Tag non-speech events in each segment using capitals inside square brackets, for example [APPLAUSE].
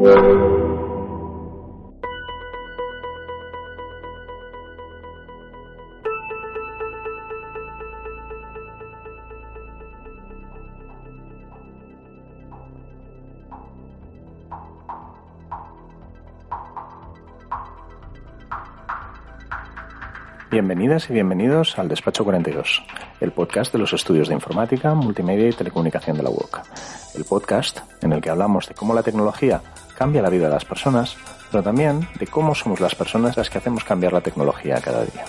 Bienvenidas y bienvenidos al Despacho 42, el podcast de los estudios de informática, multimedia y telecomunicación de la UOC. El podcast en el que hablamos de cómo la tecnología cambia la vida de las personas, pero también de cómo somos las personas las que hacemos cambiar la tecnología cada día.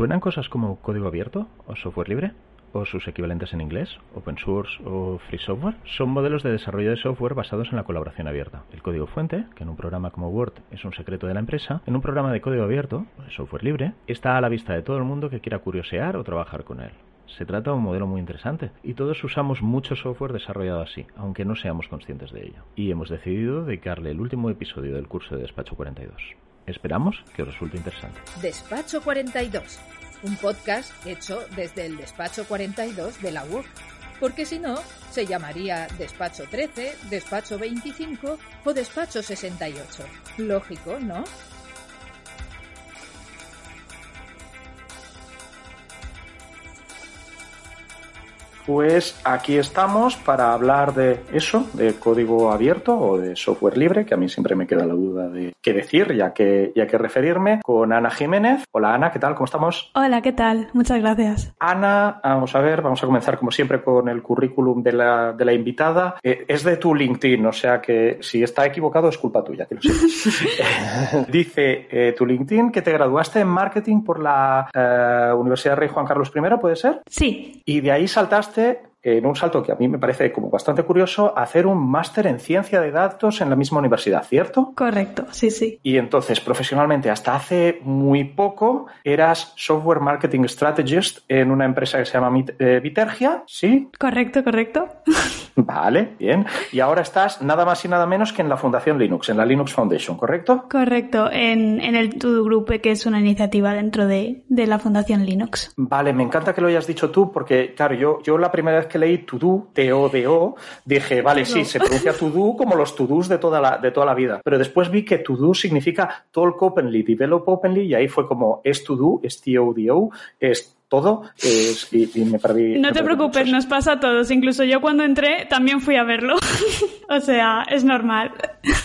Suenan cosas como código abierto o software libre? ¿O sus equivalentes en inglés? ¿Open source o free software? Son modelos de desarrollo de software basados en la colaboración abierta. El código fuente, que en un programa como Word es un secreto de la empresa, en un programa de código abierto, de software libre, está a la vista de todo el mundo que quiera curiosear o trabajar con él. Se trata de un modelo muy interesante y todos usamos mucho software desarrollado así, aunque no seamos conscientes de ello. Y hemos decidido dedicarle el último episodio del curso de Despacho 42. Esperamos que os resulte interesante. Despacho 42, un podcast hecho desde el Despacho 42 de la UOC. Porque si no, se llamaría Despacho 13, Despacho 25 o Despacho 68. Lógico, ¿no? Pues aquí estamos para hablar de eso, de código abierto o de software libre, que a mí siempre me queda la duda de qué decir, ya que, ya que referirme, con Ana Jiménez. Hola Ana, ¿qué tal? ¿Cómo estamos? Hola, ¿qué tal? Muchas gracias. Ana, vamos a ver, vamos a comenzar como siempre con el currículum de la, de la invitada. Eh, es de tu LinkedIn, o sea que si está equivocado es culpa tuya, que lo sepas. [LAUGHS] [LAUGHS] Dice eh, tu LinkedIn que te graduaste en marketing por la eh, Universidad Rey Juan Carlos I, ¿puede ser? Sí. Y de ahí saltaste it. En un salto que a mí me parece como bastante curioso, hacer un máster en ciencia de datos en la misma universidad, ¿cierto? Correcto, sí, sí. Y entonces, profesionalmente, hasta hace muy poco, eras Software Marketing Strategist en una empresa que se llama eh, Vitergia, ¿sí? Correcto, correcto. [LAUGHS] Vale, bien. Y ahora estás nada más y nada menos que en la Fundación Linux, en la Linux Foundation, ¿correcto? Correcto, en, en el To Group, que es una iniciativa dentro de, de, la Fundación Linux. Vale, me encanta que lo hayas dicho tú, porque, claro, yo, yo la primera vez que leí to do, T-O-D-O, dije, vale, sí, se pronuncia to do como los to de toda la, de toda la vida. Pero después vi que to do significa talk openly, develop openly, y ahí fue como es to do, es T-O-D-O, es todo es, y, y, me perdí. No me te perdí preocupes, nos pasa a todos. Incluso yo cuando entré también fui a verlo. [LAUGHS] o sea, es normal.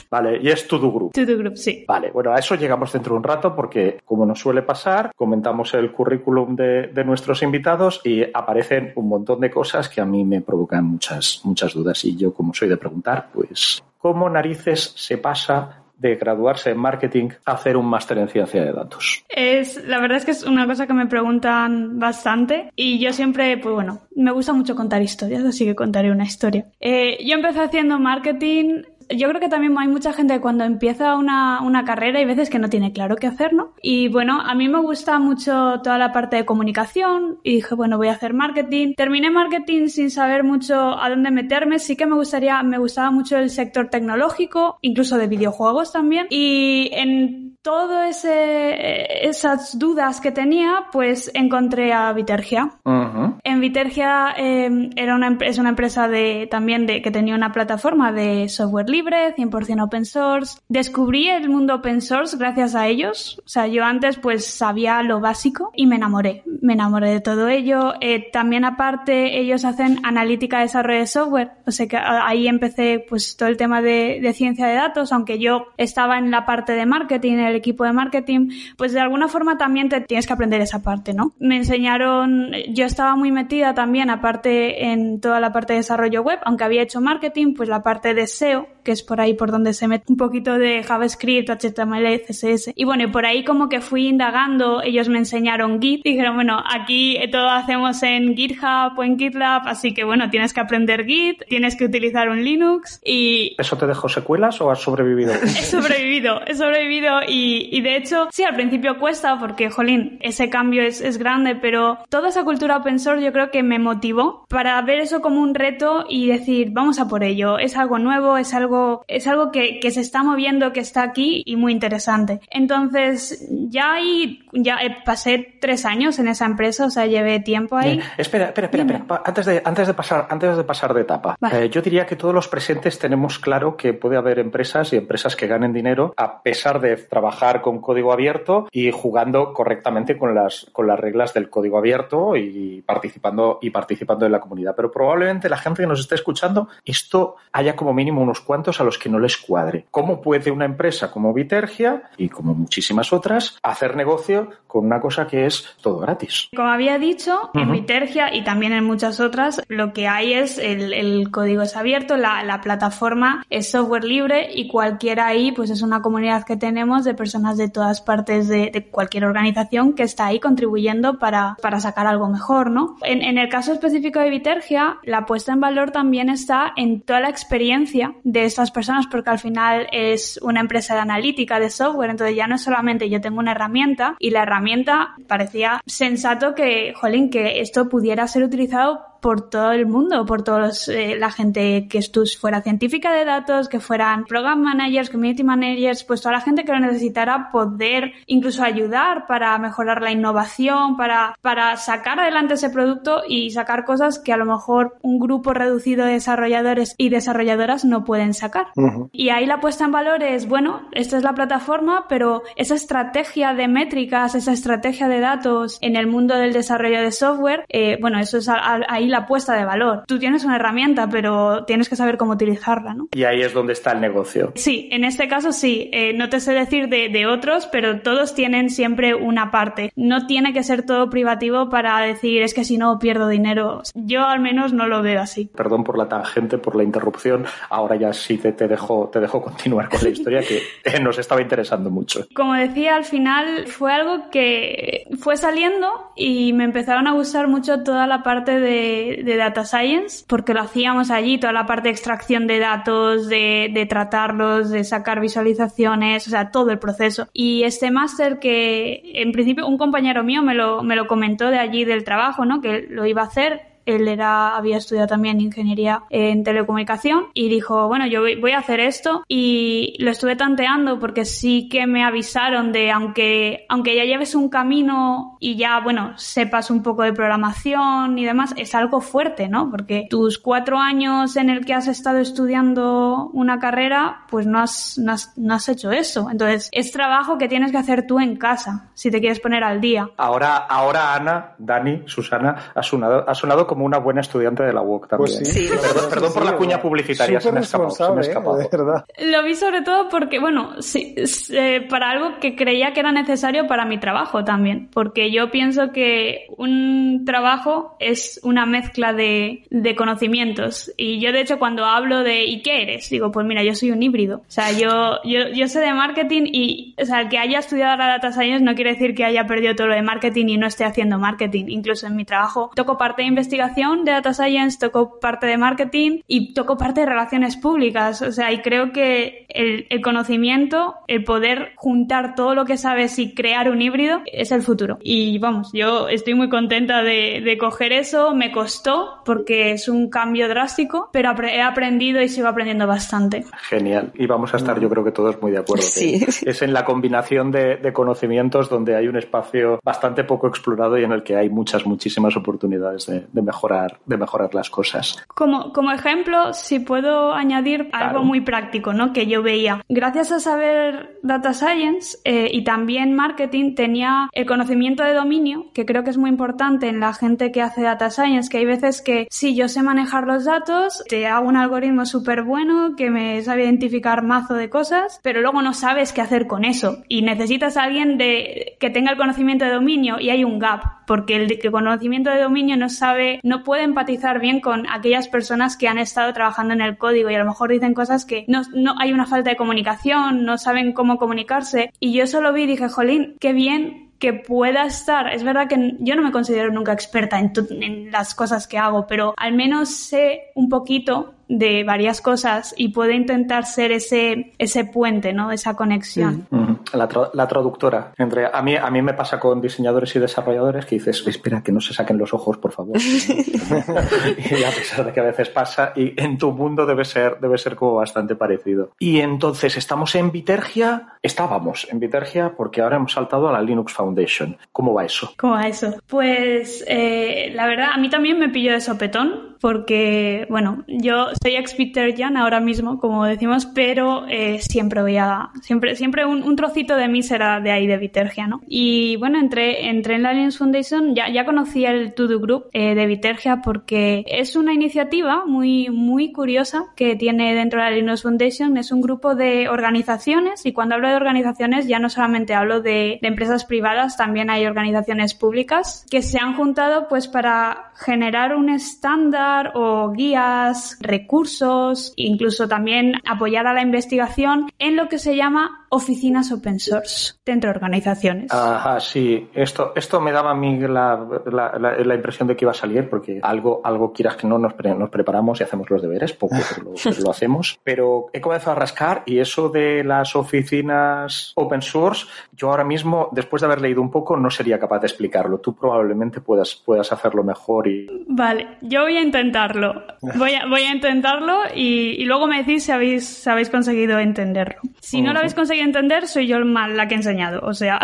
Vale, y es to do group. To do group, sí. Vale, bueno, a eso llegamos dentro de un rato porque, como nos suele pasar, comentamos el currículum de, de, nuestros invitados y aparecen un montón de cosas que a mí me provocan muchas, muchas dudas. Y yo, como soy de preguntar, pues, ¿cómo narices se pasa de graduarse en marketing a hacer un máster en ciencia de datos? Es, la verdad es que es una cosa que me preguntan bastante y yo siempre, pues bueno, me gusta mucho contar historias, así que contaré una historia. Eh, yo empecé haciendo marketing yo creo que también hay mucha gente que cuando empieza una, una, carrera hay veces que no tiene claro qué hacer, ¿no? Y bueno, a mí me gusta mucho toda la parte de comunicación y dije, bueno, voy a hacer marketing. Terminé marketing sin saber mucho a dónde meterme. Sí que me gustaría, me gustaba mucho el sector tecnológico, incluso de videojuegos también. Y en todo ese, esas dudas que tenía, pues encontré a Vitergia. Uh -huh. En Vitergia eh, era una, es una empresa de, también de, que tenía una plataforma de software libre, 100% open source. Descubrí el mundo open source gracias a ellos. O sea, yo antes pues sabía lo básico y me enamoré. Me enamoré de todo ello. Eh, también aparte ellos hacen analítica de desarrollo de software. O sea que ahí empecé pues todo el tema de, de ciencia de datos, aunque yo estaba en la parte de marketing, en el equipo de marketing, pues de alguna forma también te tienes que aprender esa parte, ¿no? Me enseñaron, yo estaba muy metida también, aparte en toda la parte de desarrollo web, aunque había hecho marketing, pues la parte de SEO, que es por ahí por donde se mete un poquito de JavaScript, HTML, CSS. Y bueno, y por ahí como que fui indagando, ellos me enseñaron Git, dijeron, bueno, aquí todo hacemos en GitHub o en GitLab, así que bueno, tienes que aprender Git, tienes que utilizar un Linux y... ¿Eso te dejó secuelas o has sobrevivido? [LAUGHS] he sobrevivido, he sobrevivido y, y, de hecho, sí, al principio cuesta porque, jolín, ese cambio es, es grande, pero toda esa cultura open source yo creo que me motivó para ver eso como un reto y decir, vamos a por ello, es algo nuevo, es algo, es algo que, que se está moviendo, que está aquí y muy interesante. Entonces, ya ahí, ya eh, pasé tres años en esa empresa, o sea, llevé tiempo ahí. Espera, espera, espera, espera. Antes de, antes de pasar, antes de pasar de etapa, eh, yo diría que todos los presentes tenemos claro que puede haber empresas y empresas que ganen dinero a pesar de trabajar con código abierto y jugando correctamente con las, con las reglas del código abierto y participando, y participando en la comunidad. Pero probablemente la gente que nos esté escuchando, esto haya como mínimo unos cuantos a los que no les cuadre. ¿Cómo puede una empresa como Vitergia y como muchísimas otras hacer negocio con una cosa que es todo gratis? Como había dicho, en Vitergia y también en muchas otras, lo que hay es el, el código es abierto, la, la, plataforma es software libre y cualquiera ahí pues es una comunidad que tenemos de personas de todas partes de, de cualquier organización que está ahí contribuyendo para, para sacar algo mejor, ¿no? En, en, el caso específico de Vitergia, la puesta en valor también está en toda la experiencia de estas personas porque al final es una empresa de analítica de software, entonces ya no es solamente yo tengo una herramienta y la herramienta parecía sensato que, jolín, que esto pudiera ser utilizado por todo el mundo, por todos eh, la gente que fuera científica de datos, que fueran program managers, community managers, pues toda la gente que lo necesitara poder incluso ayudar para mejorar la innovación, para, para sacar adelante ese producto y sacar cosas que a lo mejor un grupo reducido de desarrolladores y desarrolladoras no pueden sacar. Uh -huh. Y ahí la puesta en valor es, bueno, esta es la plataforma, pero esa estrategia de métricas, esa estrategia de datos en el mundo del desarrollo de software, eh, bueno, eso es a, a, ahí la puesta de valor. Tú tienes una herramienta, pero tienes que saber cómo utilizarla, ¿no? Y ahí es donde está el negocio. Sí, en este caso sí. Eh, no te sé decir de, de, otros, pero todos tienen siempre una parte. No tiene que ser todo privativo para decir es que si no pierdo dinero. Yo al menos no lo veo así. Perdón por la tangente, por la interrupción. Ahora ya sí te, te dejo, te dejo continuar con la historia que [LAUGHS] nos estaba interesando mucho. Como decía, al final fue algo que fue saliendo y me empezaron a gustar mucho toda la parte de de, Data Science, porque lo hacíamos allí, toda la parte de extracción de datos, de, de tratarlos, de sacar visualizaciones, o sea, todo el proceso. Y este máster que, en principio, un compañero mío me lo, me lo comentó de allí del trabajo, ¿no? Que lo iba a hacer él era, había estudiado también ingeniería en telecomunicación y dijo, bueno, yo voy a hacer esto y lo estuve tanteando porque sí que me avisaron de aunque, aunque ya lleves un camino y ya, bueno, sepas un poco de programación y demás, es algo fuerte, ¿no? Porque tus cuatro años en el que has estado estudiando una carrera, pues no has, no has, no has hecho eso. Entonces, es trabajo que tienes que hacer tú en casa, si te quieres poner al día. Ahora, ahora Ana, Dani, Susana, ha sonado, ha sonado como una buena estudiante de la UOC también. Pues sí. Perdón, perdón por la cuña publicitaria, se me, escapó, se me escapó. De verdad. Lo vi sobre todo porque, bueno, sí, eh, para algo que creía que era necesario para mi trabajo también, porque yo pienso que un trabajo es una mezcla de, de conocimientos y yo de hecho cuando hablo de ¿y qué eres? Digo, pues mira, yo soy un híbrido. O sea, yo, yo, yo sé de marketing y, o sea, que haya estudiado la data science no quiere decir que haya perdido todo lo de marketing y no esté haciendo marketing. Incluso en mi trabajo toco parte de investigación de data science, toco parte de marketing y toco parte de relaciones públicas. O sea, y creo que el, el conocimiento, el poder juntar todo lo que sabes y crear un híbrido es el futuro. Y vamos, yo estoy muy contenta de, de coger eso. Me costó porque es un cambio drástico, pero he aprendido y sigo aprendiendo bastante. Genial. Y vamos a estar, yo creo que todos muy de acuerdo. Sí. [LAUGHS] Es en la combinación de, de, conocimientos donde hay un espacio bastante poco explorado y en el que hay muchas, muchísimas oportunidades de, de mejorar, de mejorar las cosas. Como, como ejemplo, si puedo añadir claro. algo muy práctico, ¿no? Que yo veía. Gracias a saber data science eh, y también marketing, tenía el conocimiento de dominio, que creo que es muy importante en la gente que hace data science, que hay veces que sí, yo sé manejar los datos, te hago un algoritmo súper bueno que me sabe identificar mazo de cosas, pero luego no sabes qué hacer con eso y necesitas a alguien de, que tenga el conocimiento de dominio y hay un gap porque el conocimiento de dominio no sabe, no puede empatizar bien con aquellas personas que han estado trabajando en el código y a lo mejor dicen cosas que no, no hay una falta de comunicación, no saben cómo comunicarse. Y yo solo vi y dije, jolín, qué bien que pueda estar. Es verdad que yo no me considero nunca experta en, en, las cosas que hago, pero al menos sé un poquito de varias cosas y puedo intentar ser ese, ese puente, ¿no? Esa conexión. Mm, mm. La, la, traductora. Entre, a, mí, a mí me pasa con diseñadores y desarrolladores que dices, espera, que no se saquen los ojos, por favor. [LAUGHS] [LAUGHS] y a pesar de que a veces pasa, y en tu mundo debe ser, debe ser como bastante parecido. Y entonces, estamos en Vitergia, estábamos en Vitergia porque ahora hemos saltado a la Linux Foundation. ¿Cómo va eso? ¿Cómo va eso? Pues eh, la verdad, a mí también me pilló de sopetón porque, bueno, yo soy ex Jan ahora mismo, como decimos, pero eh, siempre veía, siempre, siempre un, trocito de mí será de ahí de Vitergia, ¿no? Y bueno, entré, entré en la Linux Foundation, ya, ya conocí el To Do Group eh, de Vitergia porque es una iniciativa muy, muy curiosa que tiene dentro de la Linux Foundation. Es un grupo de organizaciones y cuando hablo de organizaciones ya no solamente hablo de, de empresas privadas, también hay organizaciones públicas que se han juntado pues para generar un estándar o guías, recursos, incluso también apoyar a la investigación en lo que se llama oficinas open source dentro de organizaciones. Ajá, sí. Esto, esto me daba a mí la, la, impresión de que iba a salir porque algo, algo quieras que no nos, nos preparamos y hacemos los deberes, poco [LAUGHS] pero lo, hacemos. Pero he comenzado a rascar y eso de las oficinas open source, yo ahora mismo, después de haber leído un poco, no sería capaz de explicarlo. Tú probablemente puedas, puedas hacerlo mejor y... Vale, yo voy a intentarlo. Voy a, voy a intentarlo y, luego me decís si habéis, habéis conseguido entenderlo. Si no lo habéis conseguido entender, soy yo mal la que he enseñado. O sea.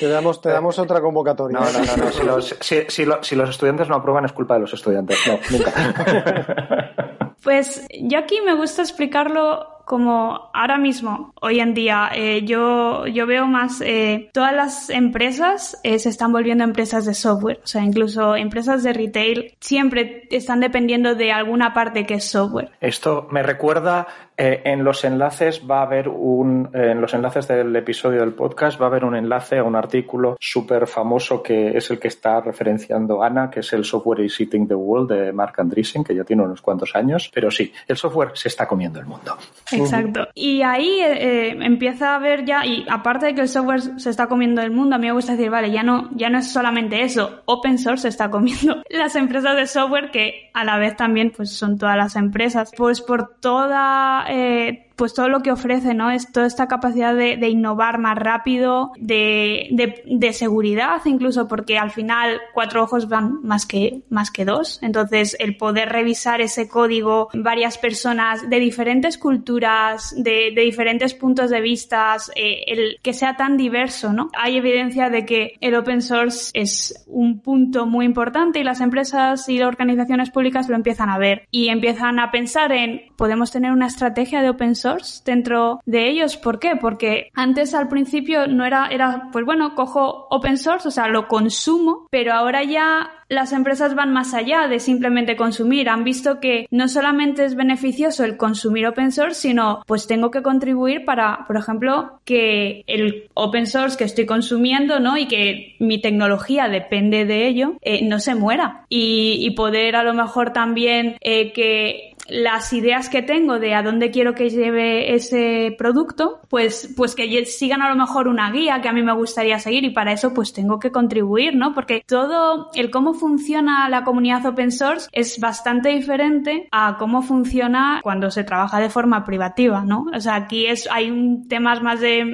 Te damos, te damos [LAUGHS] otra convocatoria. No, no, no. no. Si, los, si, si, los estudiantes no aprueban, es culpa de los estudiantes. No, nunca. Pues yo aquí me gusta explicarlo como ahora mismo, hoy en día, eh, yo, yo veo más, eh, todas las empresas eh, se están volviendo empresas de software, o sea, incluso empresas de retail siempre están dependiendo de alguna parte que es software. Esto me recuerda en los enlaces va a haber un en los enlaces del episodio del podcast va a haber un enlace a un artículo súper famoso que es el que está referenciando Ana que es el software is eating the world de Mark Andreessen que ya tiene unos cuantos años pero sí el software se está comiendo el mundo Exacto. Y ahí eh, empieza a ver ya, y aparte de que el software se está comiendo el mundo, a mí me gusta decir, vale, ya no, ya no es solamente eso, open source se está comiendo [LAUGHS] las empresas de software que a la vez también pues son todas las empresas. Pues por toda eh, pues todo lo que ofrece, ¿no? Es toda esta capacidad de, innovar más rápido, de, seguridad incluso, porque al final cuatro ojos van más que, más que dos. Entonces, el poder revisar ese código, varias personas de diferentes culturas, de, de diferentes puntos de vista, eh, el que sea tan diverso, ¿no? Hay evidencia de que el open source es un punto muy importante y las empresas y las organizaciones públicas lo empiezan a ver y empiezan a pensar en, podemos tener una estrategia de open source dentro de ellos. ¿Por qué? Porque antes al principio no era, era, pues bueno, cojo open source, o sea, lo consumo, pero ahora ya las empresas van más allá de simplemente consumir. Han visto que no solamente es beneficioso el consumir open source, sino pues tengo que contribuir para, por ejemplo, que el open source que estoy consumiendo, ¿no? Y que mi tecnología depende de ello, eh, no se muera. Y, poder a lo mejor también eh, que las ideas que tengo de a dónde quiero que lleve ese producto, pues, pues que sigan a lo mejor una guía que a mí me gustaría seguir y para eso pues tengo que contribuir, ¿no? Porque todo el cómo funciona la comunidad open source es bastante diferente a cómo funciona cuando se trabaja de forma privativa, ¿no? O sea, aquí es, hay un, temas más de,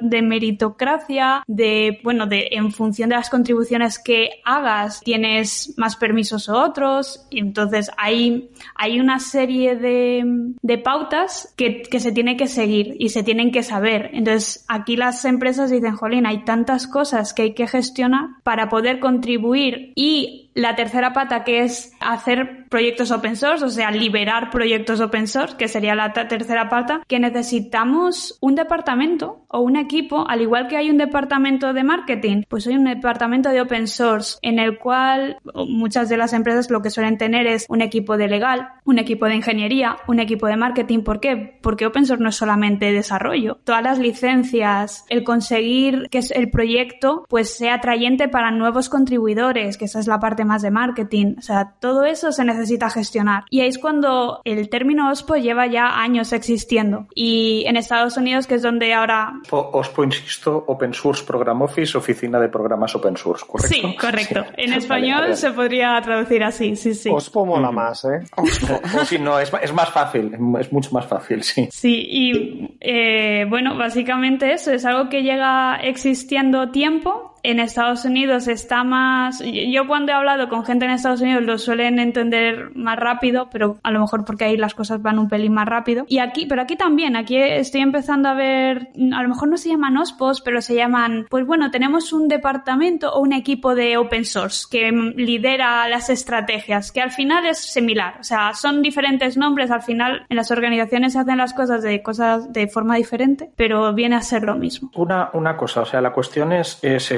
de meritocracia, de, bueno, de en función de las contribuciones que hagas, tienes más permisos o otros, y entonces hay, hay unas serie de, pautas que, se tiene que seguir y se tienen que saber. Entonces, aquí las empresas dicen, jolín, hay tantas cosas que hay que gestionar para poder contribuir y la tercera pata que es hacer proyectos open source, o sea, liberar proyectos open source, que sería la tercera pata, que necesitamos un departamento o un equipo, al igual que hay un departamento de marketing, pues hay un departamento de open source en el cual muchas de las empresas lo que suelen tener es un equipo de legal, un equipo de ingeniería, un equipo de marketing. ¿Por qué? Porque open source no es solamente desarrollo. Todas las licencias, el conseguir que el proyecto pues sea atrayente para nuevos contribuidores, que esa es la parte más de marketing. O sea, todo eso se necesita gestionar. Y ahí es cuando el término OSPO lleva ya años existiendo. Y en Estados Unidos, que es donde ahora... OSPO, insisto, Open Source Program Office, Oficina de Programas Open Source, ¿correcto? Sí, correcto. En [LAUGHS] español se podría traducir así, sí, sí. OSPO mola más, ¿eh? sí, [LAUGHS] no, es, es, más fácil, es mucho más fácil, sí. Sí, y eh, bueno, básicamente eso es algo que llega existiendo tiempo en Estados Unidos está más... Yo cuando he hablado con gente en Estados Unidos lo suelen entender más rápido, pero a lo mejor porque ahí las cosas van un pelín más rápido. Y aquí, pero aquí también, aquí estoy empezando a ver, a lo mejor no se llaman OSPOS, pero se llaman, pues bueno, tenemos un departamento o un equipo de open source que lidera las estrategias, que al final es similar, o sea, son diferentes nombres, al final en las organizaciones se hacen las cosas de cosas de forma diferente, pero viene a ser lo mismo. Una, una cosa, o sea, la cuestión es, es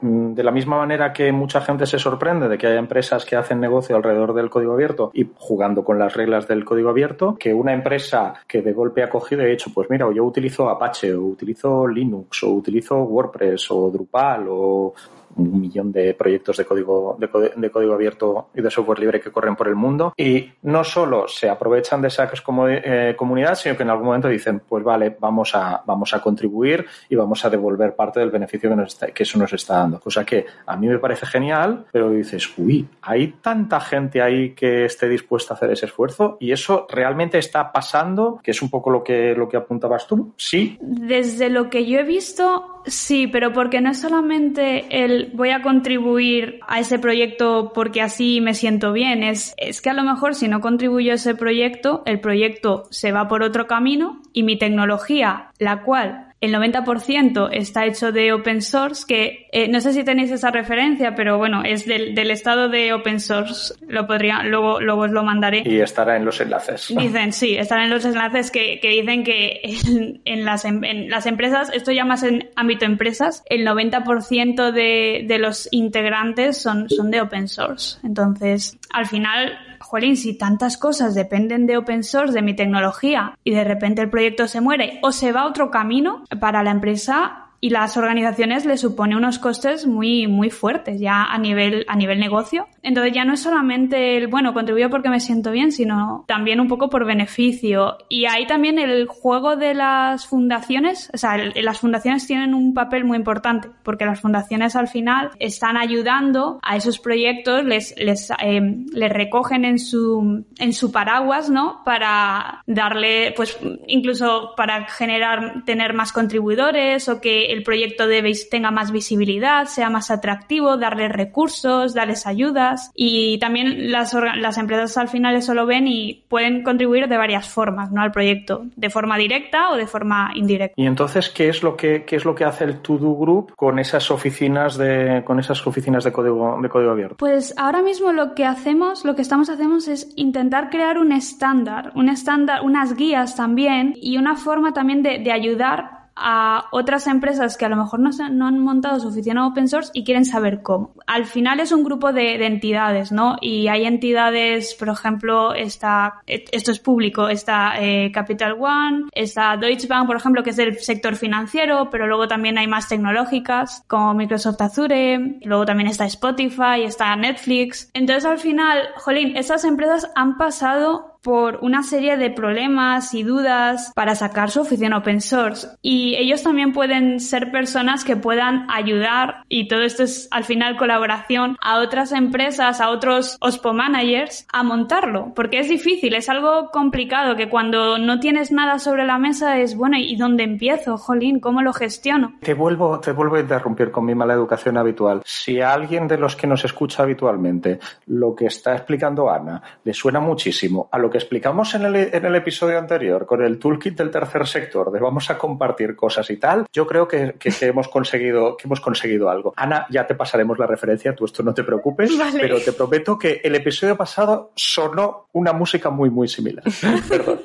Mm, de la misma manera que mucha gente se sorprende de que haya empresas que hacen negocio alrededor del código abierto y jugando con las reglas del código abierto, que una empresa que de golpe ha cogido y ha dicho, pues mira, yo utilizo Apache, o utilizo Linux, o utilizo WordPress, o Drupal, o un millón de proyectos de código, de, código abierto y de software libre que corren por el mundo. Y no solo se aprovechan de esa como, eh, comunidad, sino que en algún momento dicen, pues vale, vamos a, vamos a contribuir y vamos a devolver parte del beneficio que, nos que eso nos está dando. Cosa que a mí me parece genial, pero dices, uy, hay tanta gente ahí que esté dispuesta a hacer ese esfuerzo y eso realmente está pasando, que es un poco lo que, lo que apuntabas tú. Sí. Desde lo que yo he visto, sí, pero porque no es solamente el voy a contribuir a ese proyecto porque así me siento bien. Es, es que a lo mejor si no contribuyo a ese proyecto, el proyecto se va por otro camino y mi tecnología, la cual el 90% está hecho de open source, que eh, no sé si tenéis esa referencia, pero bueno, es del, del, estado de open source. Lo podría, luego, luego os lo mandaré. Y estará en los enlaces. Dicen, sí, estará en los enlaces que, que dicen que en, en, las, em, en, las, empresas, esto ya más en ámbito empresas, el 90% de, de los integrantes son, son de open source. Entonces, al final, jolín, si tantas cosas dependen de open source, de mi tecnología, y de repente el proyecto se muere o se va a otro camino, para la empresa y las organizaciones le supone unos costes muy, muy fuertes ya a nivel, a nivel negocio. Entonces ya no es solamente el, bueno, contribuyo porque me siento bien, sino también un poco por beneficio. Y ahí también el juego de las fundaciones, o sea, las fundaciones tienen un papel muy importante, porque las fundaciones al final están ayudando a esos proyectos, les, les, eh, les recogen en su, en su paraguas, ¿no? Para darle, pues, incluso para generar, tener más contribuidores o que el proyecto de, tenga más visibilidad, sea más atractivo, darles recursos, darles ayudas y también las, las empresas al final eso lo ven y pueden contribuir de varias formas ¿no? al proyecto, de forma directa o de forma indirecta. Y entonces, ¿qué es lo que, qué es lo que hace el To Do Group con esas oficinas de, con esas oficinas de código, de código abierto? Pues ahora mismo lo que hacemos, lo que estamos haciendo es intentar crear un estándar, un estándar, unas guías también y una forma también de, de ayudar a otras empresas que a lo mejor no, no, han montado su oficina open source y quieren saber cómo. Al final es un grupo de, de, entidades, ¿no? Y hay entidades, por ejemplo, está, esto es público, está eh, Capital One, está Deutsche Bank, por ejemplo, que es del sector financiero, pero luego también hay más tecnológicas como Microsoft Azure, luego también está Spotify, está Netflix. Entonces al final, jolín, esas empresas han pasado por una serie de problemas y dudas para sacar su oficina open source. Y ellos también pueden ser personas que puedan ayudar, y todo esto es al final colaboración, a otras empresas, a otros OSPO managers a montarlo, porque es difícil, es algo complicado que cuando no tienes nada sobre la mesa es, bueno, ¿y dónde empiezo? Jolín, ¿cómo lo gestiono? Te vuelvo, te vuelvo a interrumpir con mi mala educación habitual. Si a alguien de los que nos escucha habitualmente lo que está explicando Ana le suena muchísimo lo que explicamos en el, en el episodio anterior con el toolkit del tercer sector, de vamos a compartir cosas y tal, yo creo que, que, hemos, conseguido, que hemos conseguido algo. Ana, ya te pasaremos la referencia, tú esto no te preocupes, [LAUGHS] pero te prometo que el episodio pasado sonó una música muy, muy similar. [LAUGHS] Perdón.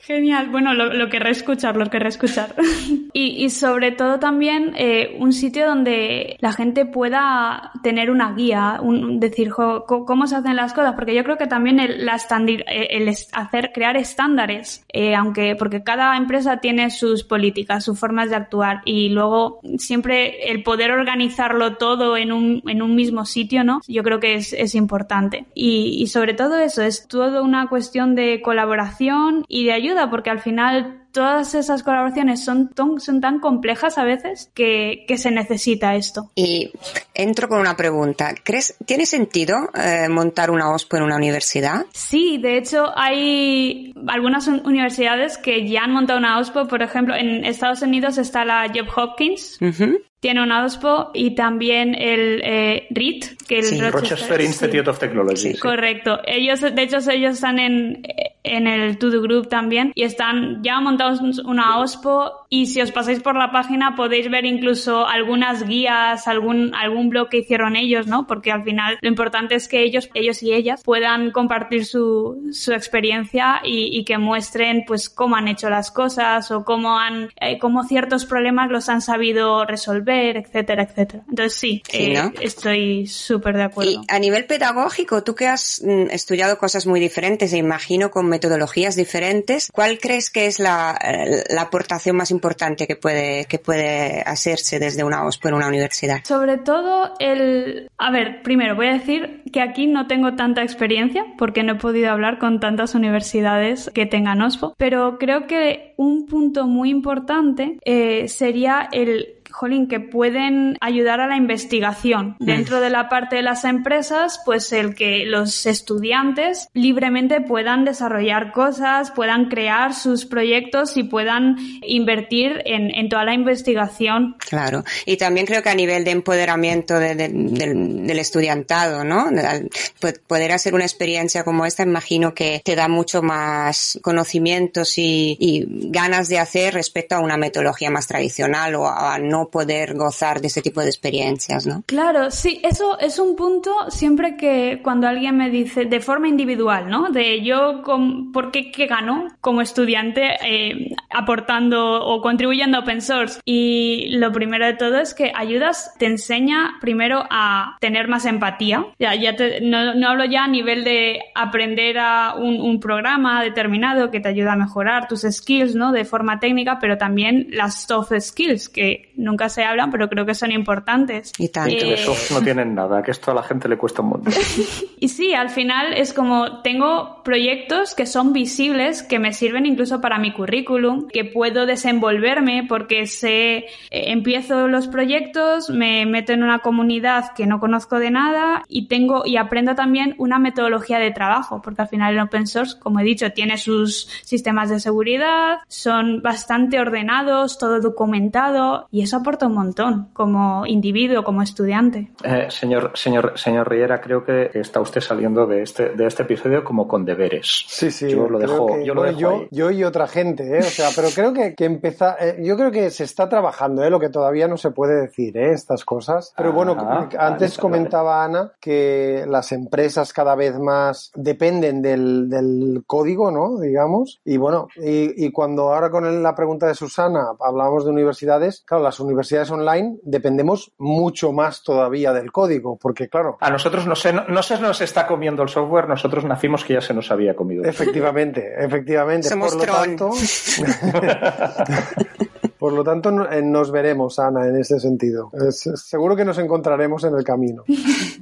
Genial, bueno, lo, lo querré escuchar, lo querré escuchar. [LAUGHS] y, y, sobre todo también eh, un sitio donde la gente pueda tener una guía, un, decir cómo se hacen las cosas, porque yo creo que también el, la eh, el hacer, crear estándares, eh, aunque, porque cada empresa tiene sus políticas, sus formas de actuar y luego siempre el poder organizarlo todo en un, en un mismo sitio, ¿no? Yo creo que es, es importante. Y, y sobre todo eso, es todo una cuestión de colaboración y de ayuda, porque al final todas esas colaboraciones son, son tan complejas a veces que, que, se necesita esto. Y entro con una pregunta. ¿Crees, ¿Tiene sentido eh, montar una OSPO en una universidad? Sí, de hecho hay algunas universidades que ya han montado una OSPO. Por ejemplo, en Estados Unidos está la Job Hopkins, tiene un OSPO y también el eh, RIT, que el sí, Rochester, Institute of Technology. Sí, Correcto. Ellos, de hecho, ellos están en, en el To Do Group también y están ya montados una OSPO y si os pasáis por la página podéis ver incluso algunas guías, algún, algún blog que hicieron ellos, ¿no? Porque al final lo importante es que ellos, ellos y ellas puedan compartir su, su experiencia y, y que muestren pues cómo han hecho las cosas o cómo han, eh, cómo ciertos problemas los han sabido resolver etcétera, etcétera. Entonces sí, eh, estoy súper de acuerdo. Y a nivel pedagógico, tú que has mm, estudiado cosas muy diferentes e imagino con metodologías diferentes, ¿cuál crees que es la, eh, la aportación más importante que puede, que puede hacerse desde una OSPO en una universidad? Sobre todo el... A ver, primero voy a decir que aquí no tengo tanta experiencia porque no he podido hablar con tantas universidades que tengan OSPO, pero creo que un punto muy importante eh, sería el jolín, que pueden ayudar a la investigación. Mm. Dentro de la parte de las empresas, pues el que los estudiantes libremente puedan desarrollar cosas, puedan crear sus proyectos y puedan invertir en, toda la investigación. Claro. Y también creo que a nivel de empoderamiento del, estudiantado, ¿no? Poder hacer una experiencia como esta, imagino que te da mucho más conocimientos y, y ganas de hacer respecto a una metodología más tradicional o a no poder gozar de ese tipo de experiencias, ¿no? Claro, sí, eso es un punto siempre que cuando alguien me dice de forma individual, ¿no? De yo, con, ¿por qué, qué gano como estudiante eh, aportando o contribuyendo a open source? Y lo primero de todo es que ayudas, te enseña primero a tener más empatía. Ya, ya no, no, hablo ya a nivel de aprender a un, un programa determinado que te ayuda a mejorar tus skills, ¿no? De forma técnica, pero también las soft skills que no nunca se hablan, pero creo que son importantes. Y tanto. Eh... no tienen nada, que esto a la gente le cuesta un montón. [LAUGHS] y sí, al final es como tengo proyectos que son visibles, que me sirven incluso para mi currículum, que puedo desenvolverme porque sé, eh, empiezo los proyectos, me meto en una comunidad que no conozco de nada y tengo y aprendo también una metodología de trabajo, porque al final el open source, como he dicho, tiene sus sistemas de seguridad, son bastante ordenados, todo documentado y eso aporta un montón como individuo, como estudiante. Eh, señor, señor, señor Riera, creo que está usted saliendo de este, de este episodio como con deberes. Sí, sí. Yo lo dejo, yo, lo dejo yo, y otra gente, ¿eh? O sea, pero creo que, que empieza, eh, yo creo que se está trabajando, ¿eh? Lo que todavía no se puede decir, ¿eh? Estas cosas. Pero bueno, ah, antes comentaba Ana que las empresas cada vez más dependen del, del código, ¿no? Digamos. Y bueno, y, y cuando ahora con la pregunta de Susana hablábamos de universidades, claro, las universidades universidades online dependemos mucho más todavía del código, porque claro. A nosotros no se, no, se nos está comiendo el software, nosotros nacimos que ya se nos había comido. Efectivamente, efectivamente. Somos Por lo tanto. [LAUGHS] Por lo tanto, nos veremos, Ana, en ese sentido. seguro que nos encontraremos en el camino.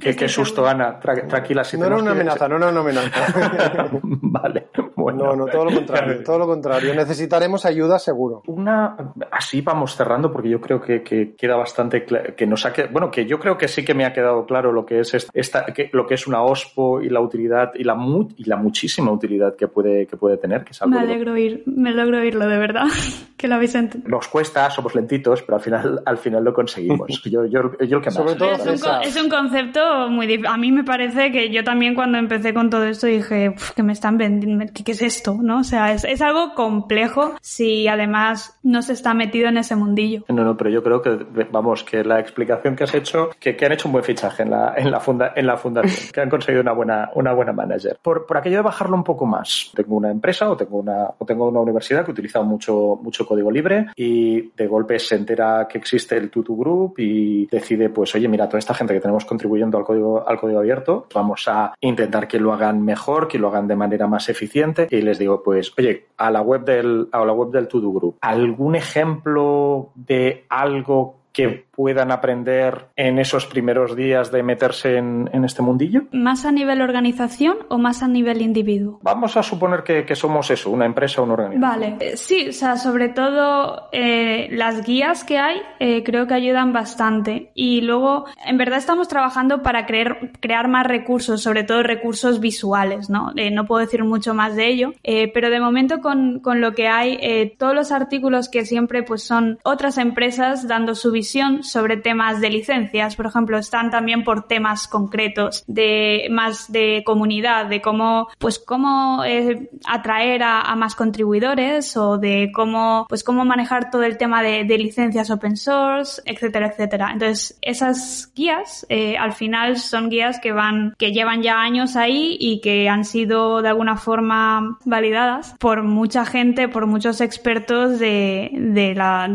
qué, susto, Ana. tranquila. Si no era una amenaza, no era una amenaza. [LAUGHS] vale, no, no, todo lo contrario, todo lo contrario. Necesitaremos ayuda seguro. Una, así vamos cerrando porque yo creo que, queda bastante que nos ha bueno, que yo creo que sí que me ha quedado claro lo que es esta, que, lo que es una OSPO y la utilidad y la y la muchísima utilidad que puede que puede tener. Que me alegro oír, me alegro oírlo de verdad, [LAUGHS] que lo habéis entendido. Nos cuesta, somos lentitos, pero al final al final lo conseguimos. [LAUGHS] yo, yo, yo que Sobre todo es, un, es un concepto muy difícil. A mí me parece que yo también cuando empecé con todo esto dije que me están vendiendo, ¿qué, es esto? ¿No? O sea, es, es algo complejo si además no se está metido en ese mundillo. No, no, pero yo creo que, vamos, que la explicación que has hecho, que, que han hecho un buen fichaje en la, en la, funda, en la fundación, que han conseguido una buena, una buena manager. Por, por aquello de bajarlo un poco más, tengo una empresa o tengo una, o tengo una universidad que utiliza mucho, mucho código libre y de golpe se entera que existe el Tutu Group y decide, pues, oye, mira, toda esta gente que tenemos contribuyendo al código, al código abierto, vamos a intentar que lo hagan mejor, que lo hagan de manera más eficiente y les digo, pues, oye, a la web del, a la web del To Group, ¿algún ejemplo de algo que puedan aprender en esos primeros días de meterse en, este mundillo? ¿Más a nivel organización o más a nivel individuo? Vamos a suponer que, somos eso, una empresa o una organización. Vale, eh, sí, o sea, sobre todo eh, las guías que hay eh, creo que ayudan bastante. Y luego, en verdad estamos trabajando para crear, crear más recursos, sobre todo recursos visuales, ¿no? no puedo decir mucho más de ello, pero de momento con, con lo que hay, todos los artículos que siempre pues son otras empresas dando su visión sobre temas de licencias, por ejemplo, están también por temas concretos de más de comunidad, de cómo, pues cómo eh, atraer a, más contribuidores o de cómo, pues cómo manejar todo el tema de, licencias open source, etcétera, etcétera. Entonces, esas guías, eh, al final son guías que van, que llevan ya años ahí y que han sido de alguna forma validadas por mucha gente, por muchos expertos de,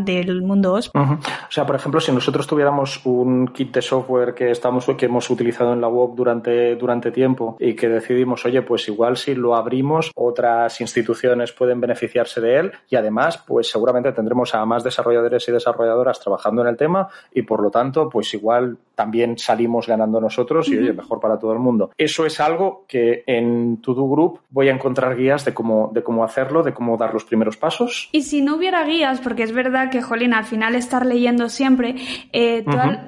del mundo OSP. O sea, por ejemplo, si nosotros tuviéramos un kit de software que estamos que hemos utilizado en la web durante, durante tiempo y que decidimos, oye, pues igual si lo abrimos, otras instituciones pueden beneficiarse de él y además, pues seguramente tendremos a más desarrolladores y desarrolladoras trabajando en el tema y por lo tanto, pues igual también salimos ganando nosotros y oye, mejor para todo el mundo. Eso es algo que en To Do Group voy a encontrar guías de cómo, de cómo hacerlo, de cómo dar los primeros pasos. Y si no hubiera guías, porque es verdad que, Jolín, al final estar leyendo siempre, eh,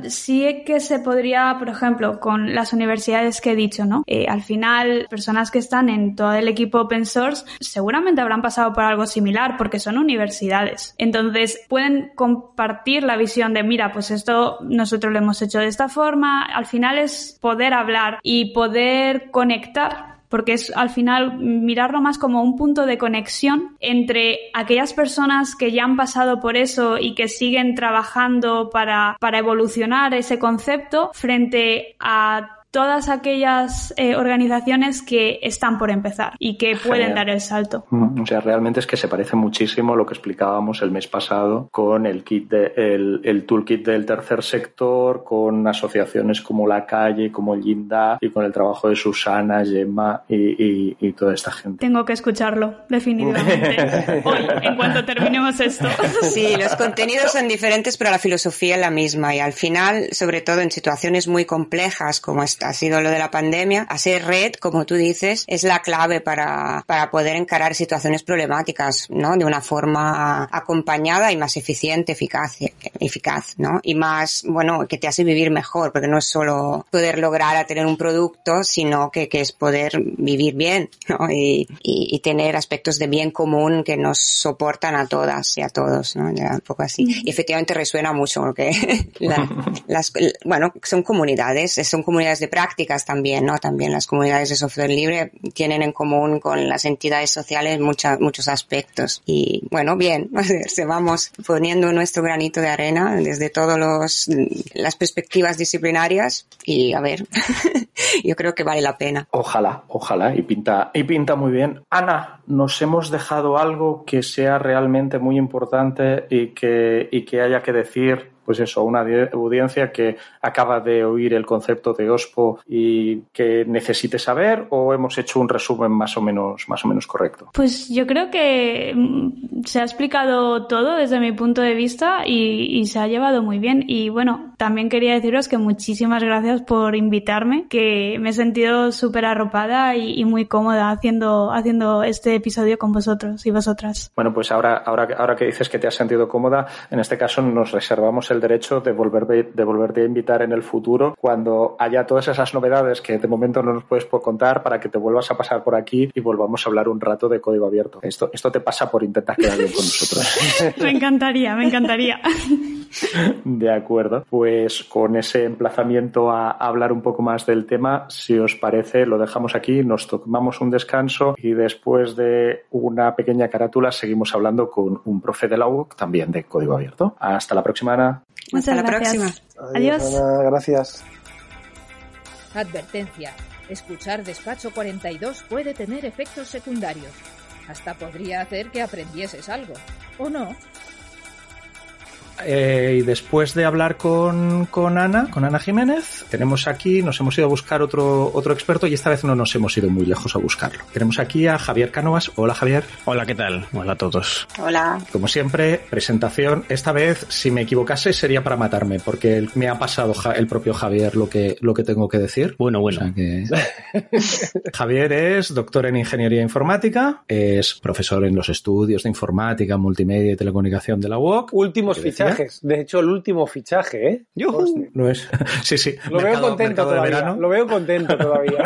sí que se podría, por ejemplo, con las universidades que he dicho, ¿no? Eh, al final, personas que están en todo el equipo open source seguramente habrán pasado por algo similar porque son universidades. Entonces, pueden compartir la visión de, mira, pues esto nosotros lo hemos hecho de esta forma. Al final es poder hablar y poder conectar porque es al final mirarlo más como un punto de conexión entre aquellas personas que ya han pasado por eso y que siguen trabajando para, para evolucionar ese concepto frente a todas aquellas eh, organizaciones que están por empezar y que pueden dar el salto. Mm, o sea, realmente es que se parece muchísimo a lo que explicábamos el mes pasado con el kit de, el, el toolkit del tercer sector, con asociaciones como La Calle, como el Ginda y con el trabajo de Susana, Gemma y, y, toda esta gente. Tengo que escucharlo, definitivamente. [LAUGHS] Hoy, en cuanto terminemos esto. [LAUGHS] Sí, los contenidos son diferentes, pero la filosofía es la misma y al final, sobre todo en situaciones muy complejas como esta, ha sido lo de la pandemia, hacer red, como tú dices, es la clave para, para poder encarar situaciones problemáticas, ¿no? De una forma acompañada y más eficiente, eficaz, eficaz, ¿no? Y más, bueno, que te hace vivir mejor, porque no es solo poder lograr a tener un producto, sino que, que es poder vivir bien, ¿no? Y, y, tener aspectos de bien común que nos soportan a todas y a todos, ¿no? Ya un poco así. Y efectivamente resuena mucho porque [LAUGHS] [LAUGHS] las, bueno, son comunidades, son comunidades de prácticas también, ¿no? También las comunidades de software libre tienen en común con las entidades sociales muchas, muchos aspectos. Y bueno, bien, [LAUGHS] se vamos poniendo nuestro granito de arena desde todos los, las perspectivas disciplinarias y a ver, [LAUGHS] yo creo que vale la pena. Ojalá, ojalá, y pinta, y pinta muy bien. Ana, nos hemos dejado algo que sea realmente muy importante y que, y que haya que decir pues eso, una audiencia que acaba de oír el concepto de OSPO y que necesite saber o hemos hecho un resumen más o menos, más o menos correcto? Pues yo creo que mm, se ha explicado todo desde mi punto de vista y, se ha llevado muy bien. Y bueno, también quería deciros que muchísimas gracias por invitarme, que me he sentido súper arropada y, muy cómoda haciendo, haciendo este episodio con vosotros y vosotras. Bueno, pues ahora, ahora, ahora que dices que te has sentido cómoda, en este caso nos reservamos el derecho de, volver, de volverte a invitar en el futuro cuando haya todas esas novedades que de momento no nos puedes contar para que te vuelvas a pasar por aquí y volvamos a hablar un rato de código abierto. Esto, esto te pasa por intentar quedar bien con nosotros. [LAUGHS] me encantaría, me encantaría. De acuerdo. Pues con ese emplazamiento a hablar un poco más del tema, si os parece, lo dejamos aquí, nos tomamos un descanso y después de una pequeña carátula seguimos hablando con un profe de la UOC también de código abierto. Hasta la próxima, Ana. Hasta la próxima. Adiós. gracias. Advertencia. Escuchar Despacho 42 puede tener efectos secundarios. Hasta podría hacer que aprendieses algo. ¿O no? Eh, y después de hablar con, con, Ana, con Ana Jiménez, tenemos aquí, nos hemos ido a buscar otro, otro experto y esta vez no nos hemos ido muy lejos a buscarlo. Tenemos aquí a Javier Cánovas. Hola Javier. Hola, ¿qué tal? Hola a todos. Hola. Como siempre, presentación. Esta vez, si me equivocase, sería para matarme, porque me ha pasado el propio Javier lo que, lo que tengo que decir. Bueno, bueno. [LAUGHS] Javier es doctor en Ingeniería Informática, es profesor en los estudios de Informática, Multimedia y Telecomunicación de la UOC. Últimos fichajes de hecho, el último fichaje, ¿eh? No es. [LAUGHS] Sí, sí. Lo veo contento todavía. Lo veo contento [LAUGHS] todavía.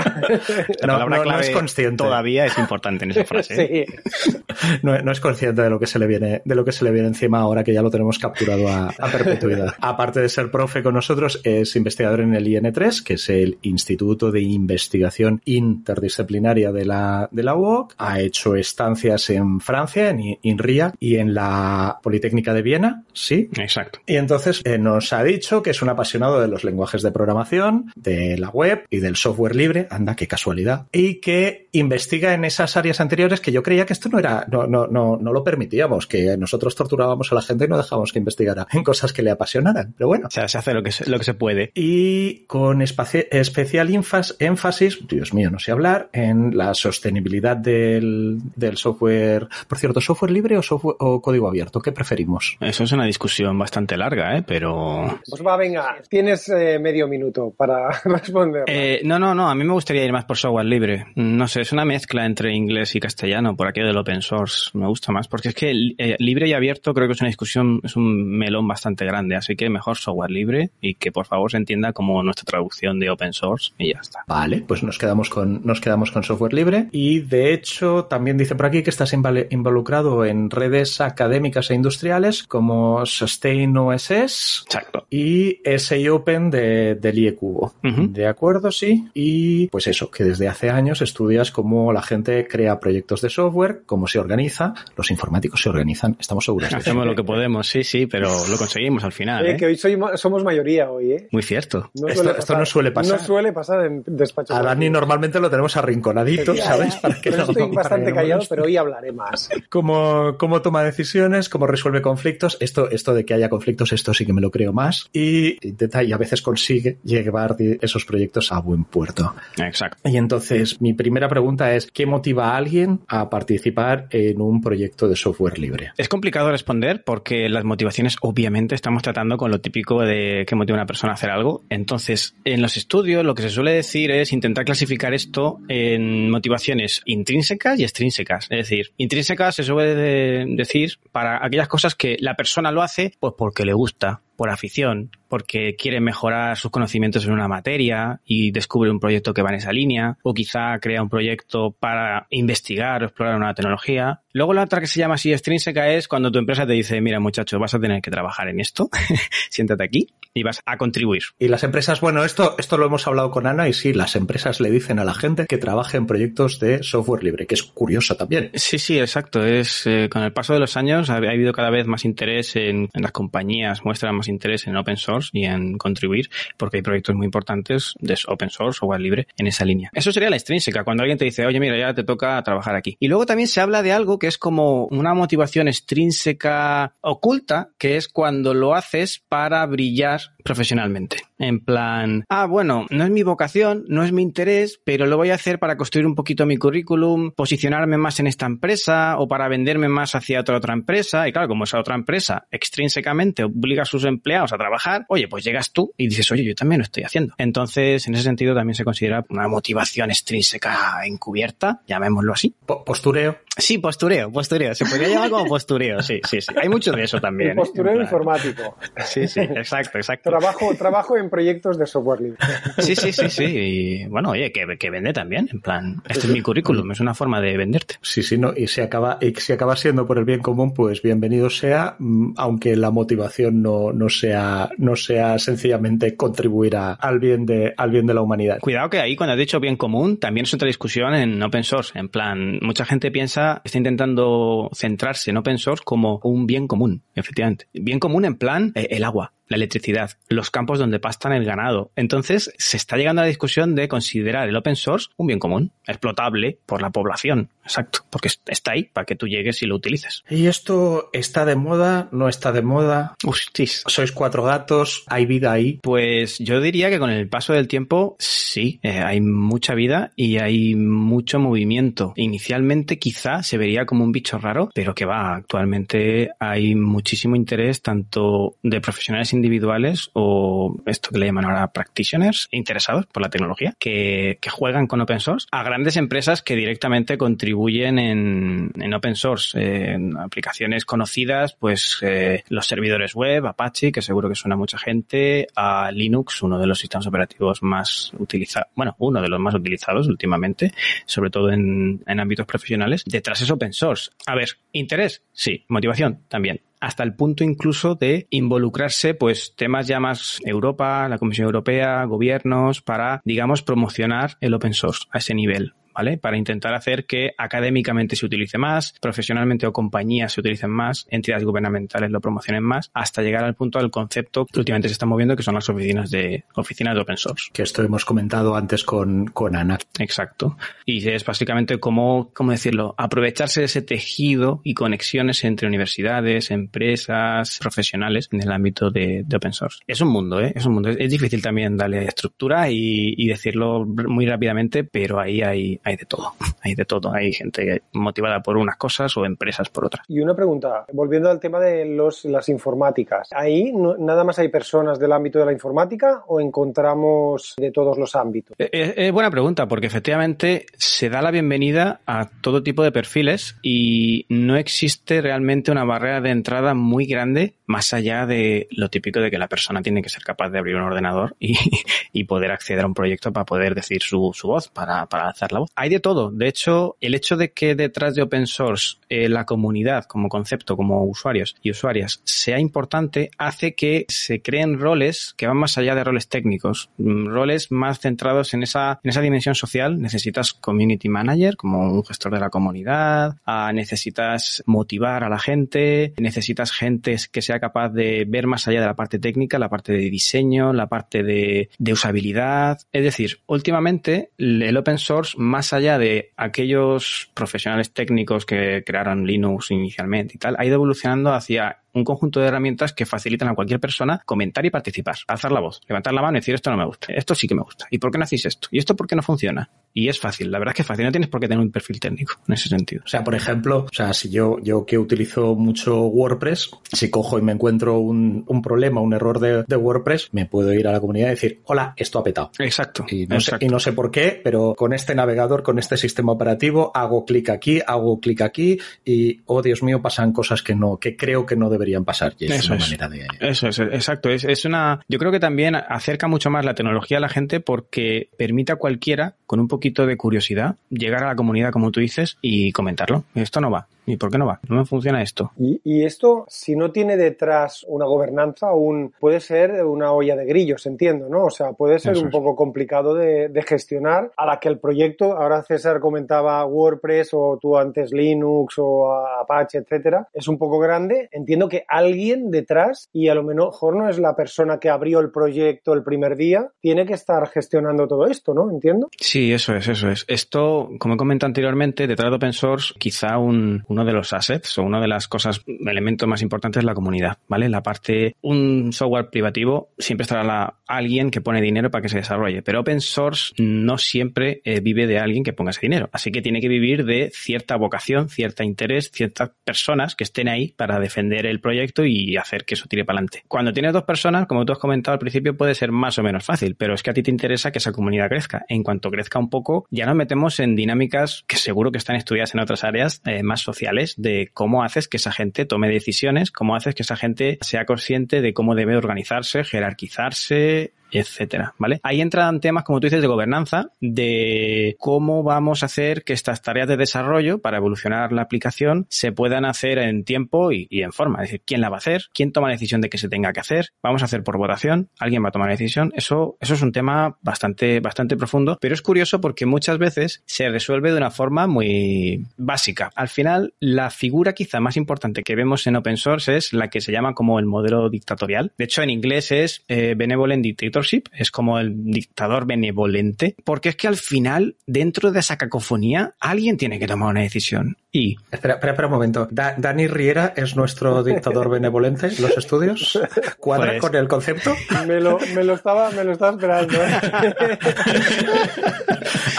no, es consciente. Todavía es importante en esa [LAUGHS] frase. ¿eh? sí. No, es consciente de lo que se le viene, de lo que se le viene encima ahora que ya lo tenemos capturado a, perpetuidad. Aparte de ser profe con nosotros, es investigador en el IN3, que es el Instituto de Investigación Interdisciplinaria de la, de la UOC. Ha hecho estancias en Francia, en INRIA y en la Politécnica de Viena, sí, Exacto. Y entonces eh, nos ha dicho que es un apasionado de los lenguajes de programación, de la web y del software libre, anda, qué casualidad, y que investiga en esas áreas anteriores que yo creía que esto no era, no, no, no, no lo permitíamos, que nosotros torturábamos a la gente y no dejábamos que investigara en cosas que le apasionaran. Pero bueno. O sea, se hace lo que se, lo que se puede. Y con especial énfasis, Dios mío, no sé hablar, en la sostenibilidad del, del software. Por cierto, ¿software libre o, software, o código abierto? ¿Qué preferimos? Eso es una discusión bastante larga, ¿eh? pero... Pues va, venga, tienes eh, medio minuto para [LAUGHS] responder. Eh, no, no, no, a mí me gustaría ir más por software libre. No sé, es una mezcla entre inglés y castellano, por aquello del open source. Me gusta más, porque es que eh, libre y abierto creo que es una discusión, es un melón bastante grande, así que mejor software libre y que por favor se entienda como nuestra traducción de open source y ya está. Vale, pues nos quedamos con, nos quedamos con software libre y de hecho también dice por aquí que estás involucrado en redes académicas e industriales como Sustain OSS Exacto. y SI Open de, del IECubo. ¿De acuerdo? Sí. Y pues eso, que desde hace años estudias cómo la gente crea proyectos de software, cómo se organiza. Los informáticos se organizan, estamos seguros. [LAUGHS] Hacemos lo que podemos, sí, sí, pero lo conseguimos al final. ¿eh? Que hoy somos mayoría hoy, ¿eh? Muy cierto. esto, no suele pasar. No suele pasar en despachos. A Dani normalmente lo tenemos arrinconadito, ¿sabes? Para que estoy bastante callado, pero hoy hablaré más. Cómo, cómo toma decisiones, cómo resuelve conflictos. Esto, esto de que haya conflictos, esto sí que me lo creo más. Y intenta y a veces consigue llevar esos proyectos a buen puerto. Exacto. Y entonces, mi primera pregunta es, ¿qué motiva a alguien a participar en un proyecto de software libre? Es complicado responder porque las motivaciones, obviamente, estamos tratando con lo típico de que motiva a una persona a hacer algo. Entonces, en los estudios, lo que se suele decir es intentar clasificar esto en motivaciones intrínsecas y extrínsecas. Es decir, intrínsecas se suele decir para aquellas cosas que la persona lo hace pues porque le gusta, por afición, porque quiere mejorar sus conocimientos en una materia y descubre un proyecto que va en esa línea, o quizá crea un proyecto para investigar o explorar una tecnología. Luego la otra que se llama así extrínseca es cuando tu empresa te dice, mira muchacho, vas a tener que trabajar en esto, [LAUGHS] siéntate aquí y vas a contribuir. Y las empresas, bueno, esto, esto lo hemos hablado con Ana y sí, las empresas le dicen a la gente que trabaje en proyectos de software libre, que es curioso también. Sí, sí, exacto. Es eh, con el paso de los años ha, habido cada vez más interés en, en las compañías, muestran más interés en open source y en contribuir, porque hay proyectos muy importantes de open source, software libre, en esa línea. Eso sería la extrínseca, cuando alguien te dice, oye, mira, ya te toca trabajar aquí. Y luego también se habla de algo que es como una motivación extrínseca oculta, que es cuando lo haces para brillar profesionalmente. En plan, ah, bueno, no es mi vocación, no es mi interés, pero lo voy a hacer para construir un poquito mi currículum, posicionarme más en esta empresa o para venderme más hacia otra otra empresa. Y claro, como esa otra empresa extrínsecamente obliga a sus empleados a trabajar, oye, pues llegas tú y dices, oye, yo también lo estoy haciendo. Entonces, en ese sentido, también se considera una motivación extrínseca encubierta, llamémoslo así. postureo. Sí, postureo, postureo. Se podría llamar como postureo, sí, sí, sí. Hay mucho de eso también. ¿eh? postureo informático. Sí, sí, exacto, exacto. Trabajo, trabajo en proyectos de software libre. Sí, sí, sí, sí. Y bueno, oye, que, que vende también. En plan, este es mi currículum, es una forma de venderte. Sí, sí, no. Y si acaba, y si acaba siendo por el bien común, pues bienvenido sea, mm, aunque la motivación no, no sea, no sea sencillamente contribuir al bien de, al bien de la humanidad. Cuidado que ahí cuando has dicho bien común, también es otra discusión en open source. En plan, mucha gente piensa, está intentando centrarse en open source como un bien común, efectivamente. Bien común en plan, eh, el agua la electricidad, los campos donde pastan el ganado. Entonces, se está llegando a la discusión de considerar el open source un bien común, explotable por la población. Exacto, porque está ahí para que tú llegues y lo utilices. ¿Y esto está de moda? ¿No está de moda? Hostis. ¿Sois cuatro gatos? ¿Hay vida ahí? Pues yo diría que con el paso del tiempo, sí, eh, hay mucha vida y hay mucho movimiento. Inicialmente quizá se vería como un bicho raro, pero que va, actualmente hay muchísimo interés tanto de profesionales individuales o esto que le llaman ahora practitioners interesados por la tecnología que, que juegan con open source a grandes empresas que directamente contribuyen en, en open source, en aplicaciones conocidas, pues eh, los servidores web, Apache, que seguro que suena a mucha gente, a Linux, uno de los sistemas operativos más utilizados, bueno, uno de los más utilizados últimamente, sobre todo en, en ámbitos profesionales. Detrás es open source. A ver, interés, sí, motivación también hasta el punto incluso de involucrarse pues temas ya más Europa, la Comisión Europea, gobiernos para digamos promocionar el open source a ese nivel. ¿Vale? Para intentar hacer que académicamente se utilice más, profesionalmente o compañías se utilicen más, entidades gubernamentales lo promocionen más, hasta llegar al punto del concepto que últimamente se está moviendo, que son las oficinas de, oficinas de open source. Que esto hemos comentado antes con, con Ana. Exacto. Y es básicamente cómo, cómo decirlo, aprovecharse de ese tejido y conexiones entre universidades, empresas, profesionales en el ámbito de, open source. Es un mundo, ¿eh? Es un mundo. Es, difícil también darle estructura y, y decirlo muy rápidamente, pero ahí hay, hay de todo, [LAUGHS] hay de todo. Hay gente motivada por unas cosas o empresas por otras. Y una pregunta, volviendo al tema de los, las informáticas, ¿ahí nada más hay personas del ámbito de la informática o encontramos de todos los ámbitos? Es, eh, eh, buena pregunta, porque efectivamente se da la bienvenida a todo tipo de perfiles y no existe realmente una barrera de entrada muy grande más allá de lo típico de que la persona tiene que ser capaz de abrir un ordenador y, [LAUGHS] y poder acceder a un proyecto para poder decir su, su voz, para, para hacer la voz. Hay de todo. De hecho, el hecho de que detrás de open source eh, la comunidad como concepto, como usuarios y usuarias, sea importante, hace que se creen roles que van más allá de roles técnicos, mm, roles más centrados en esa, en esa dimensión social. Necesitas community manager como un gestor de la comunidad, ah, necesitas motivar a la gente, necesitas gente que sea capaz de ver más allá de la parte técnica, la parte de diseño, la parte de, de usabilidad. Es decir, últimamente el open source más allá de aquellos profesionales técnicos que crearon Linux inicialmente y tal, ha ido evolucionando hacia un conjunto de herramientas que facilitan a cualquier persona comentar y participar, alzar la voz, levantar la mano y decir esto no me gusta, esto sí que me gusta, ¿y por qué no hacéis esto? ¿Y esto por qué no funciona? Y es fácil, la verdad es que es fácil, no tienes por qué tener un perfil técnico en ese sentido. O sea, por ejemplo, o sea, si yo, yo que utilizo mucho WordPress, si cojo y me encuentro un, un problema, un error de, de, WordPress, me puedo ir a la comunidad y decir, hola, esto ha petado. Exacto. Y no, exacto. Sé, y no sé por qué, pero con este navegador, con este sistema operativo, hago clic aquí, hago clic aquí y, oh Dios mío, pasan cosas que no, que creo que no deberían pasar. Y es eso una es. manera de... Eso es, exacto. Es, es una. Yo creo que también acerca mucho más la tecnología a la gente porque permite a cualquiera, con un poquito de curiosidad, llegar a la comunidad, como tú dices, y comentarlo. Esto no va. ¿Y por qué no va? No me funciona esto. Y, y, esto, si no tiene detrás una gobernanza, un, puede ser una olla de grillos, entiendo, ¿no? O sea, puede ser Eso un es. poco complicado de, de, gestionar a la que el proyecto, ahora César comentaba WordPress o tú antes Linux o Apache, etcétera, es un poco grande. Entiendo que alguien detrás, y a lo mejor no es la persona que abrió el proyecto el primer día, tiene que estar gestionando todo esto, ¿no? Entiendo. Sí, eso es, eso es. Esto, como he comentado anteriormente, detrás de open source, quizá un uno de los assets o una de las cosas, elementos más importantes es la comunidad, ¿vale? La parte, un software privativo siempre estará alguien que pone dinero para que se desarrolle, pero open source no siempre eh, vive de alguien que ponga ese dinero. Así que tiene que vivir de cierta vocación, cierta interés, ciertas personas que estén ahí para defender el proyecto y hacer que eso tire para adelante. Cuando tienes dos personas, como tú has comentado al principio, puede ser más o menos fácil, pero es que a ti te interesa que esa comunidad crezca. En cuanto crezca un poco, ya nos metemos en dinámicas que seguro que están estudiadas en otras áreas eh, más sociales de cómo haces que esa gente tome decisiones, cómo haces que esa gente sea consciente de cómo debe organizarse, jerarquizarse, etcétera, ¿vale? Ahí entran temas, como tú dices, de gobernanza, de cómo vamos a hacer que estas tareas de desarrollo para evolucionar la aplicación se puedan hacer en tiempo y, en forma. Es decir, quién la va a hacer, quién toma la decisión de que se tenga que hacer, vamos a hacer por votación, alguien va a tomar la decisión. Eso, eso es un tema bastante, bastante profundo, pero es curioso porque muchas veces se resuelve de una forma muy básica. Al final, la figura quizá más importante que vemos en open source es la que se llama como el modelo dictatorial. De hecho, en inglés es eh, Benevolent Dictator es como el dictador benevolente, porque es que al final, dentro de esa cacofonía, alguien tiene que tomar una decisión. Y... Espera, espera, un momento. Dani Riera es nuestro dictador benevolente en los estudios. ¿Cuadra pues con el concepto? Me lo, me lo, estaba, me lo estaba esperando. ¿eh? [LAUGHS]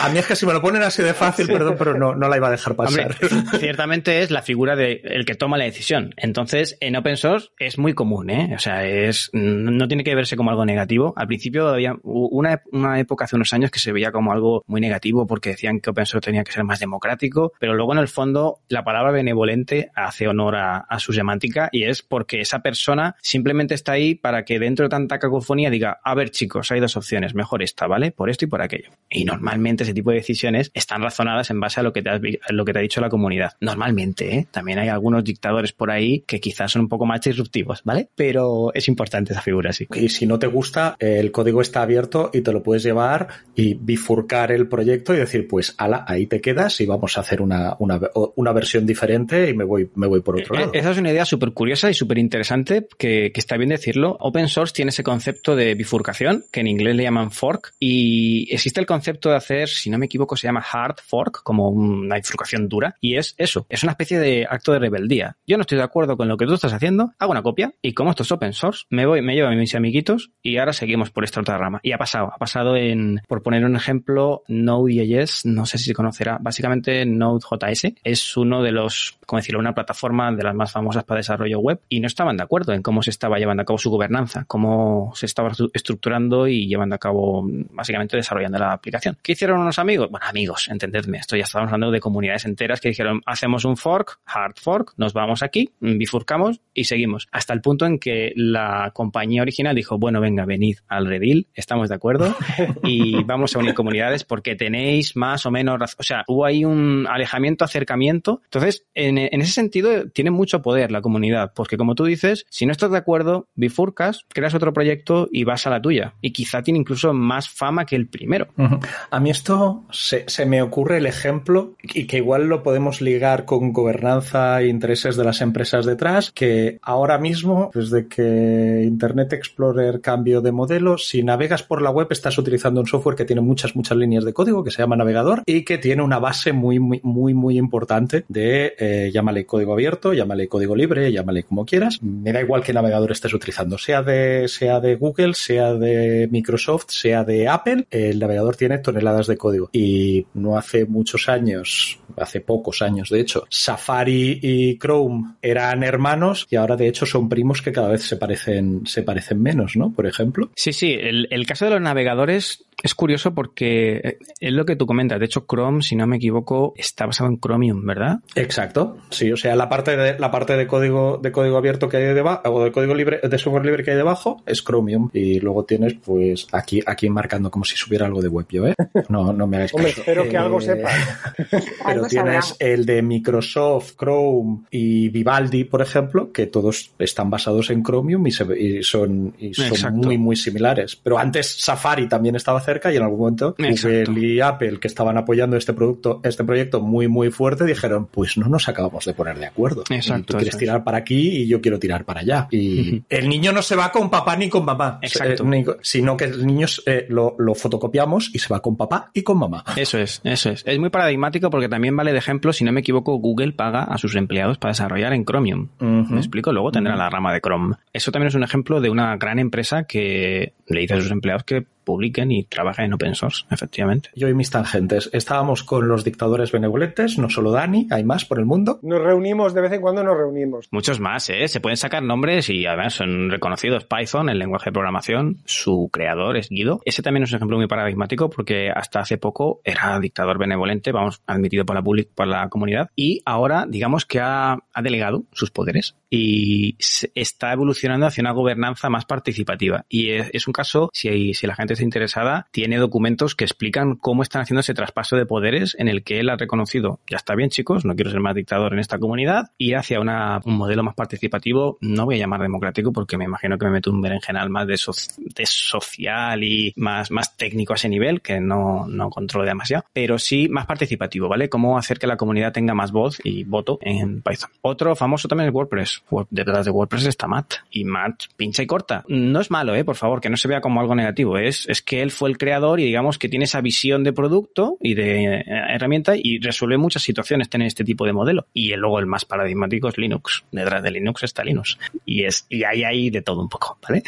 A mí es que si me lo ponen así de fácil, perdón, pero no, no la iba a dejar pasar. ciertamente es la figura de el que toma la decisión. Entonces, en open source es muy común, ¿eh? O sea, es, no tiene que verse como algo negativo. Al principio había una, una época hace unos años que se veía como algo muy negativo porque decían que open source tenía que ser más democrático, pero luego en el fondo la palabra benevolente hace honor a, su semántica y es porque esa persona simplemente está ahí para que dentro de tanta cacofonía diga, a ver chicos, hay dos opciones, mejor esta, ¿vale? Por esto y por aquello. Y normalmente ese tipo de decisiones están razonadas en base a lo que te, ha dicho la comunidad. Normalmente, ¿eh? También hay algunos dictadores por ahí que quizás son un poco más disruptivos, ¿vale? Pero es importante esa figura, sí. Y si no te gusta, el código está abierto y te lo puedes llevar y bifurcar el proyecto y decir, pues, ala, ahí te quedas y vamos a hacer una, una versión diferente y me voy, me voy por otro eh, lado. Esa es una idea súper curiosa y súper interesante que, que está bien decirlo. Open source tiene ese concepto de bifurcación, que en inglés le llaman fork, y existe el concepto de hacer si no me equivoco, se llama hard fork, como una bifurcación dura, y es eso, es una especie de acto de rebeldía. Yo no estoy de acuerdo con lo que tú estás haciendo, hago una copia, y como esto es open source, me voy, me llevo a mis amiguitos, y ahora seguimos por esta otra rama. Y ha pasado, ha pasado en, por poner un ejemplo, Node.js, no sé si se conocerá, básicamente Node.js es uno de los, como decirlo, una plataforma de las más famosas para desarrollo web, y no estaban de acuerdo en cómo se estaba llevando a cabo su gobernanza, cómo se estaba estructurando y llevando a cabo, básicamente desarrollando la aplicación. ¿Qué hicieron unos amigos? Bueno, amigos, entendedme, esto ya estábamos hablando de comunidades enteras que dijeron, hacemos un fork, hard fork, nos vamos aquí, bifurcamos y seguimos. Hasta el punto en que la compañía original dijo, bueno, venga, venid al redil, estamos de acuerdo y [LAUGHS] vamos a unir comunidades porque tenéis más o menos razón. O sea, hubo ahí un alejamiento, acercamiento. Entonces, en, ese sentido, tiene mucho poder la comunidad, porque como tú dices, si no estás de acuerdo, bifurcas, creas otro proyecto y vas a la tuya. Y quizá tiene incluso más fama que el primero. A mí esto se, me ocurre el ejemplo, y que igual lo podemos ligar con gobernanza e intereses de las empresas detrás, que ahora mismo, desde que Internet Explorer cambió de modelo, si navegas por la web estás utilizando un software que tiene muchas, muchas líneas de código, que se llama navegador, y que tiene una base muy, muy, muy, muy importante de, eh, llámale código abierto, llámale código libre, llámale como quieras. Me da igual qué navegador estés utilizando, sea de, sea de Google, sea de Microsoft, sea de Apple, el navegador tiene toneladas de código. Y no hace muchos años, hace pocos años de hecho, Safari y Chrome eran hermanos y ahora de hecho son primos que cada vez se parecen, se parecen menos, ¿no? Por ejemplo. Sí, sí, el caso de los navegadores es curioso porque eh, es lo que tú comentas. De hecho, Chrome, si no me equivoco, está basado en Chromium, ¿verdad? Exacto. Sí, o sea, la parte de la parte de código de código abierto que hay debajo o de código libre de software libre que hay debajo es Chromium y luego tienes pues aquí aquí marcando como si subiera algo de web, ¿yo, eh? No no me hagáis Hombre, espero que algo eh, sepa. [LAUGHS] pero tienes el de Microsoft, Chrome y Vivaldi, por ejemplo, que todos están basados en Chromium y, son y son muy muy similares. Pero antes Safari también estaba cerca y en algún momento Google y Apple, que estaban apoyando este producto, este proyecto muy, muy fuerte, dijeron, pues no nos acabamos de poner de acuerdo. Exacto. Tú quieres tirar para aquí y yo quiero tirar para allá. Y el niño no se va con papá ni con mamá. Exacto. sino que el niño eh, lo, fotocopiamos y se va con papá y con mamá. Eso es, eso es. Es muy paradigmático porque también vale de ejemplo, si no me equivoco, Google paga a sus empleados para desarrollar en Chromium. ¿Me explico? Luego tendrá la rama de Chrome. Eso también es un ejemplo de una gran empresa que le dice a sus empleados que publiquen y trabajen en open source, efectivamente. Yo y mis tangentes. Estábamos con los dictadores benevolentes, no solo Dani, hay más por el mundo. Nos reunimos, de vez en cuando nos reunimos. Muchos más, ¿eh? Se pueden sacar nombres y además son reconocidos. Python, el lenguaje de programación, su creador es Guido. Ese también es un ejemplo muy paradigmático porque hasta hace poco era dictador benevolente, vamos, admitido por la, por la comunidad, y ahora digamos que ha, ha delegado sus poderes y está evolucionando hacia una gobernanza más participativa. Y es, un caso, si, si la gente interesada, tiene documentos que explican cómo están haciendo ese traspaso de poderes en el que él ha reconocido, ya está bien chicos, no quiero ser más dictador en esta comunidad, ir hacia una, un modelo más participativo, no voy a llamar democrático porque me imagino que me meto un berenjenal más de, de social y más, más técnico a ese nivel, que no, no controlo demasiado, pero sí más participativo, ¿vale? Cómo hacer que la comunidad tenga más voz y voto en Python. Otro famoso también es WordPress detrás de WordPress está Matt. Y Matt pincha y corta. No es malo, ¿eh? Por favor, que no se vea como algo negativo. Es, es que él fue el creador y digamos que tiene esa visión de producto y de eh, herramienta y resuelve muchas situaciones tener este tipo de modelo. Y luego el más paradigmático es Linux. Detrás de Linux está Linux. Y es y hay ahí de todo un poco, ¿vale?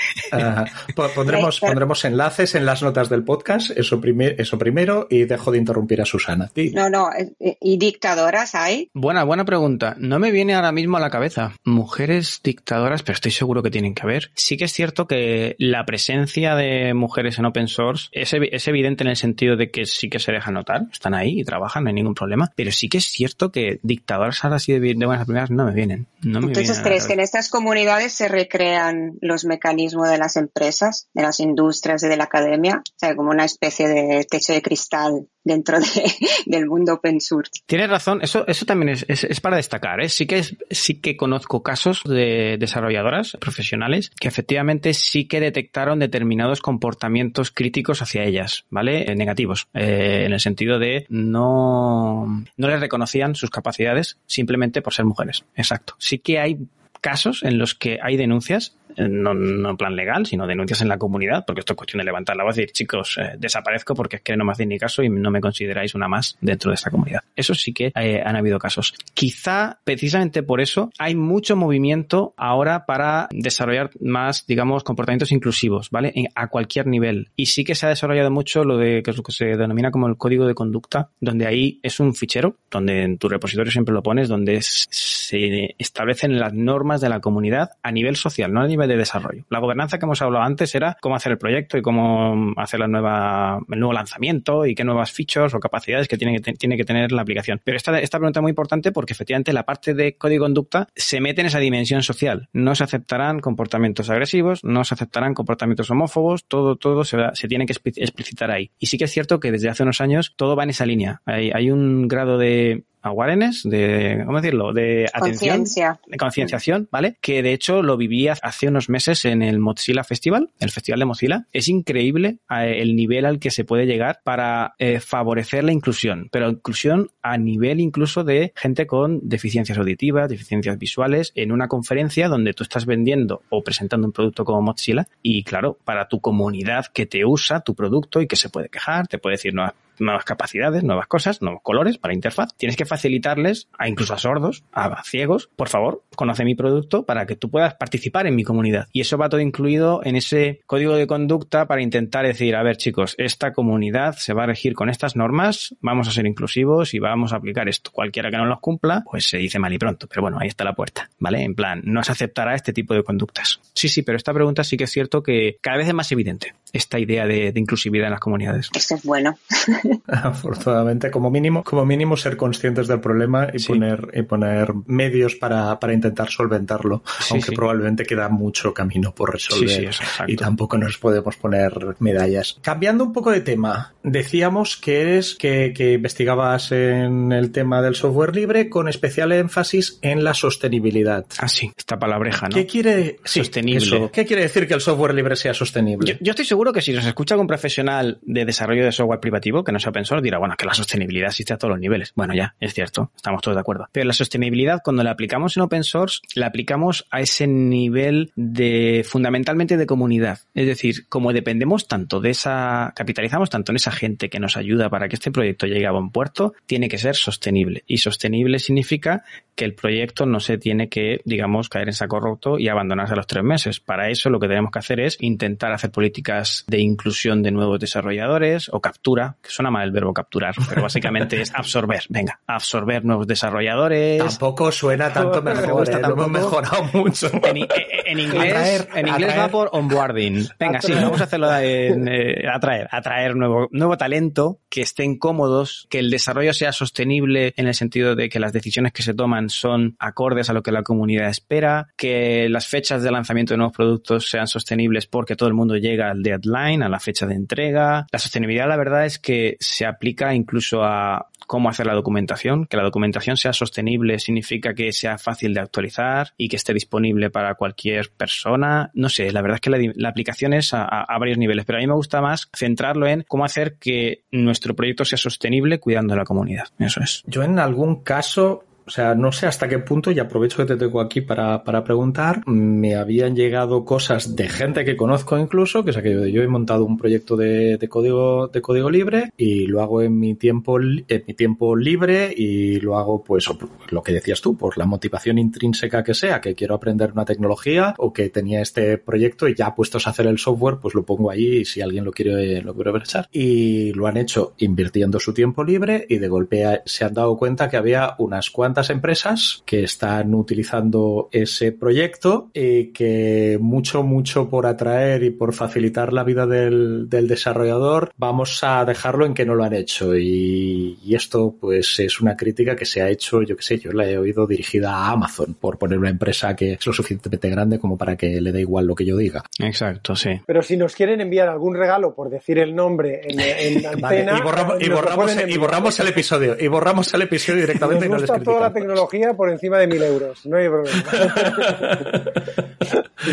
pondremos, pondremos enlaces en las notas del podcast, eso, eso primero, y dejo de interrumpir a Susana. No, no, eh, ¿y dictadoras hay? Buena, buena pregunta. No me viene ahora mismo a la cabeza. Mujeres dictadoras, pero estoy seguro que tienen que haber. Sí que es cierto que la presencia de mujeres en open source es, es evidente en el sentido de que sí que se dejan notar, están ahí y trabajan, no hay ningún problema, pero sí que es cierto que dictadoras ahora sí de, de buenas primeras no me vienen. No me Entonces, ¿crees que en estas comunidades se recrean los mecanismos de las empresas, de las industrias y de la academia? O sea, como una especie de techo de cristal dentro de, [LAUGHS] del mundo open source. Tienes razón, eso, eso también es, es, para destacar. ¿eh? Sí, que sí que conozco casos de desarrolladoras profesionales que efectivamente sí que detectaron determinados comportamientos críticos hacia ellas, ¿vale? Eh, negativos, eh, en el sentido de no, no les reconocían sus capacidades simplemente por ser mujeres. Exacto. Sí que hay casos en los que hay denuncias no, no, en plan legal, sino denuncias en la comunidad, porque esto es cuestión de levantar la voz y decir, chicos, eh, desaparezco porque es que no me hacéis ni caso y no me consideráis una más dentro de esta comunidad. Eso sí que eh, han habido casos. Quizá precisamente por eso hay mucho movimiento ahora para desarrollar más, digamos, comportamientos inclusivos, ¿vale? a cualquier nivel. Y sí que se ha desarrollado mucho lo de que es lo que se denomina como el código de conducta, donde ahí es un fichero, donde en tu repositorio siempre lo pones, donde se establecen las normas de la comunidad a nivel social, no de desarrollo. La gobernanza que hemos hablado antes era cómo hacer el proyecto y cómo hacer la nueva, el nuevo lanzamiento y qué nuevas features o capacidades que tiene que, tiene que tener la aplicación. Pero esta, esta pregunta es muy importante porque efectivamente la parte de código conducta se mete en esa dimensión social. No se aceptarán comportamientos agresivos, no se aceptarán comportamientos homófobos, todo, todo se, se tiene que explicitar ahí. Y sí que es cierto que desde hace unos años todo va en esa línea. Hay, hay un grado de awareness, de, ¿cómo decirlo? De atención, de concienciación, ¿vale? Que de hecho lo viví hace unos meses en el Mozilla Festival, el Festival de Mozilla. Es increíble eh, el nivel al que se puede llegar para eh, favorecer la inclusión, pero inclusión a nivel incluso de gente con deficiencias auditivas, deficiencias visuales, en una conferencia donde tú estás vendiendo o presentando un producto como Mozilla y claro, para tu comunidad que te usa tu producto y que se puede quejar, te puede decir, no, nuevas capacidades, nuevas cosas, nuevos colores para interfaz. Tienes que facilitarles, a incluso a sordos, a ciegos, por favor, conoce mi producto para que tú puedas participar en mi comunidad. Y eso va todo incluido en ese código de conducta para intentar decir, a ver chicos, esta comunidad se va a regir con estas normas, vamos a ser inclusivos y vamos a aplicar esto. Cualquiera que no los cumpla, pues se dice mal y pronto. Pero bueno, ahí está la puerta, ¿vale? En plan, no se aceptará este tipo de conductas. Sí, sí, pero esta pregunta sí que es cierto que cada vez es más evidente esta idea de, inclusividad en las comunidades. Esto es bueno. [LAUGHS] Afortunadamente, como mínimo, como mínimo ser conscientes del problema y poner y poner medios para, para intentar solventarlo, aunque probablemente queda mucho camino por resolver y tampoco nos podemos poner medallas. Cambiando un poco de tema, decíamos que eres que, que investigabas en el tema del software libre con especial énfasis en la sostenibilidad. Ah, sí, esta palabreja, ¿no? ¿Qué quiere, sostenible. ¿Qué quiere decir que el software libre sea sostenible? Yo, estoy seguro que si nos escucha un profesional de desarrollo de software privativo que no sea open source, dirá, bueno, que la sostenibilidad existe a todos los niveles. Bueno, ya, es cierto, estamos todos de acuerdo. Pero la sostenibilidad, cuando la aplicamos en open source, la aplicamos a ese nivel de, fundamentalmente de comunidad. Es decir, como dependemos tanto de esa, capitalizamos tanto en esa gente que nos ayuda para que este proyecto llegue a buen puerto, tiene que ser sostenible. Y sostenible significa que el proyecto no se tiene que, digamos, caer en saco roto y abandonarse a los tres meses. Para eso lo que tenemos que hacer es intentar hacer políticas de inclusión de nuevos desarrolladores o captura, que suena mal el verbo capturar, pero básicamente es [LAUGHS] absorber, venga, absorber nuevos desarrolladores. Tampoco suena tanto mejor, ¿eh? hemos mejorado [LAUGHS] mucho. En, inglés, en inglés va por onboarding. Venga, sí, vamos a hacerlo en, eh, atraer, atraer nuevo, nuevo talento, que estén cómodos, que el desarrollo sea sostenible en el sentido de que las decisiones que se toman son acordes a lo que la comunidad espera, que las fechas de lanzamiento de nuevos productos sean sostenibles porque todo el mundo llega al deadline, a la fecha de entrega. La sostenibilidad, la verdad, es que se aplica incluso a cómo hacer la documentación. Que la documentación sea sostenible significa que sea fácil de actualizar y que esté disponible para cualquier persona. No sé, la verdad es que la, aplicación es a, a, varios niveles, pero a mí me gusta más centrarlo en cómo hacer que nuestro proyecto sea sostenible cuidando de la comunidad. Eso es. Yo en algún caso o sea, no sé hasta qué punto, y aprovecho que te tengo aquí para, para preguntar, me habían llegado cosas de gente que conozco incluso, que es aquello de yo he montado un proyecto de, de, código, de código libre y lo hago en mi tiempo, en mi tiempo libre y lo hago pues lo que decías tú, por la motivación intrínseca que sea, que quiero aprender una tecnología o que tenía este proyecto y ya puestos a hacer el software, pues lo pongo allí y si alguien lo quiere, lo quiere echar. Y lo han hecho invirtiendo su tiempo libre y de golpe se han dado cuenta que había unas cuantas empresas que están utilizando ese proyecto y que mucho, mucho por atraer y por facilitar la vida del, desarrollador, vamos a dejarlo en que no lo han hecho. Y, esto, pues, es una crítica que se ha hecho, yo que sé, yo la he oído dirigida a Amazon por poner una empresa que es lo suficientemente grande como para que le dé igual lo que yo diga. Exacto, sí. Pero si nos quieren enviar algún regalo por decir el nombre en, en [LAUGHS] antena, y borramos, y borramos, el episodio, y borramos el episodio directamente y no tecnología por encima de mil euros. No hay problema. [LAUGHS]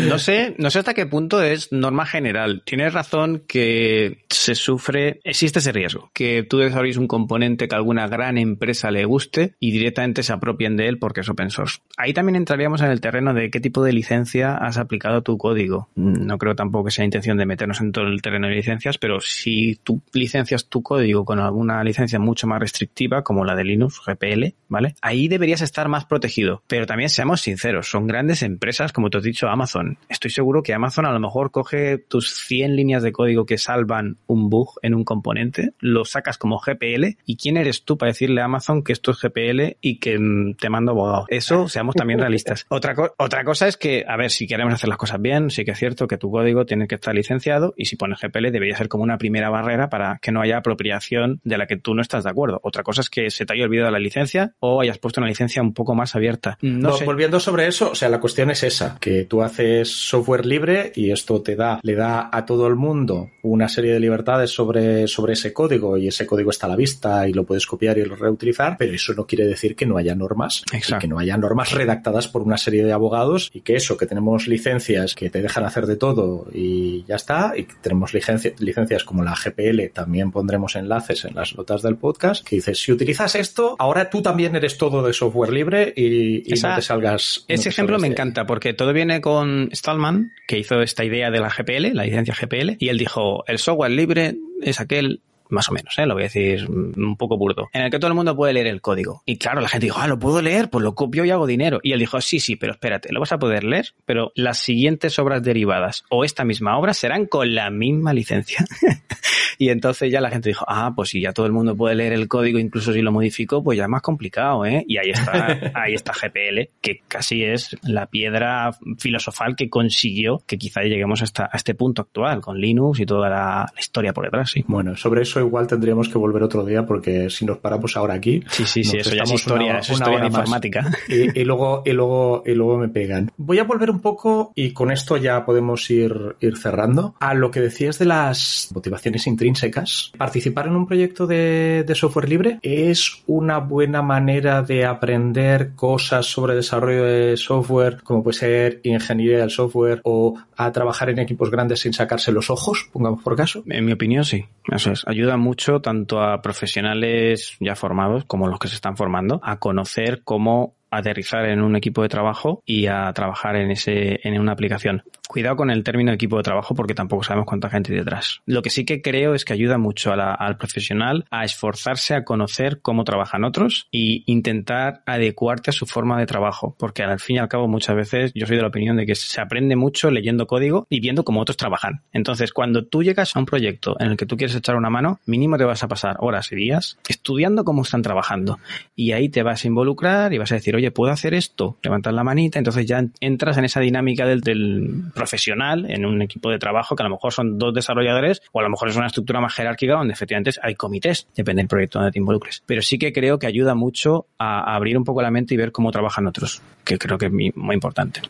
No sé, no sé hasta qué punto es norma general. Tienes razón que se sufre, existe ese riesgo, que tú desarrolles un componente que a alguna gran empresa le guste y directamente se apropien de él porque es open source. Ahí también entraríamos en el terreno de qué tipo de licencia has aplicado tu código. No creo tampoco que sea intención de meternos en todo el terreno de licencias, pero si tú licencias tu código con alguna licencia mucho más restrictiva, como la de Linux, GPL, ¿vale? Ahí deberías estar más protegido. Pero también seamos sinceros, son grandes empresas, como te has dicho, Amazon. Estoy seguro que Amazon a lo mejor coge tus 100 líneas de código que salvan un bug en un componente, lo sacas como GPL y quién eres tú para decirle a Amazon que esto es GPL y que mm, te mando abogado. Eso, seamos también realistas. [LAUGHS] Otra, otra cosa es que, a ver, si queremos hacer las cosas bien, sí que es cierto que tu código tiene que estar licenciado y si pones GPL debería ser como una primera barrera para que no haya apropiación de la que tú no estás de acuerdo. Otra cosa es que se te haya olvidado la licencia o hayas puesto una licencia un poco más abierta. No, Volviendo sobre eso, o sea, la cuestión es esa, que tú haces software libre y esto te da, le da a todo el mundo una serie de libertades sobre, sobre ese código y ese código está a la vista y lo puedes copiar y reutilizar, pero eso no quiere decir que no haya normas, que no haya normas redactadas por una serie de abogados y que eso, que tenemos licencias que te dejan hacer de todo y ya está, y tenemos licencias como la GPL, también pondremos enlaces en las notas del podcast, que dices, si utilizas esto, ahora tú también eres todo de software libre y, no te salgas. Ese ejemplo me encanta porque todo viene con Stallman, que hizo esta idea de la GPL, la licencia GPL, y él dijo, el software libre es aquel más o menos, ¿eh? lo voy a decir un poco burdo, en el que todo el mundo puede leer el código. Y claro, la gente dijo, ah, lo puedo leer, pues lo copio y hago dinero. Y él dijo, sí, sí, pero espérate, lo vas a poder leer, pero las siguientes obras derivadas o esta misma obra serán con la misma licencia. [LAUGHS] y entonces ya la gente dijo, ah, pues si ya todo el mundo puede leer el código, incluso si lo modificó, pues ya es más complicado, ¿eh? Y ahí está, [LAUGHS] ahí está GPL, que casi es la piedra filosofal que consiguió que quizá lleguemos hasta a este punto actual, con Linux y toda la, la historia por detrás, sí. Bueno, sobre eso eso igual tendríamos que volver otro día porque si nos paramos ahora aquí. Sí, sí, sí, eso ya es historia, es historia de informática. Y, luego, y, luego, y luego me pegan. Voy a volver un poco y con esto ya podemos ir, ir cerrando a lo que decías de las motivaciones intrínsecas. Participar en un proyecto de, de software libre es una buena manera de aprender cosas sobre desarrollo de software, como puede ser ingeniería del software o a trabajar en equipos grandes sin sacarse los ojos, pongamos por caso. En mi opinión, sí. Eso es. Ayuda mucho tanto a profesionales ya formados como los que se están formando a conocer cómo aterrizar en un equipo de trabajo y a trabajar en ese en una aplicación. Cuidado con el término equipo de trabajo porque tampoco sabemos cuánta gente hay detrás. Lo que sí que creo es que ayuda mucho al profesional a esforzarse a conocer cómo trabajan otros y intentar adecuarte a su forma de trabajo, porque al fin y al cabo muchas veces yo soy de la opinión de que se aprende mucho leyendo código y viendo cómo otros trabajan. Entonces, cuando tú llegas a un proyecto en el que tú quieres echar una mano, mínimo te vas a pasar horas y días estudiando cómo están trabajando y ahí te vas a involucrar y vas a decir, oye, ¿puedo hacer esto? Levantar la manita, entonces ya entras en esa dinámica del, del profesional en un equipo de trabajo que a lo mejor son dos desarrolladores o a lo mejor es una estructura más jerárquica donde efectivamente hay comités, depende del proyecto donde te involucres. Pero sí que creo que ayuda mucho a abrir un poco la mente y ver cómo trabajan otros, que creo que es muy, importante.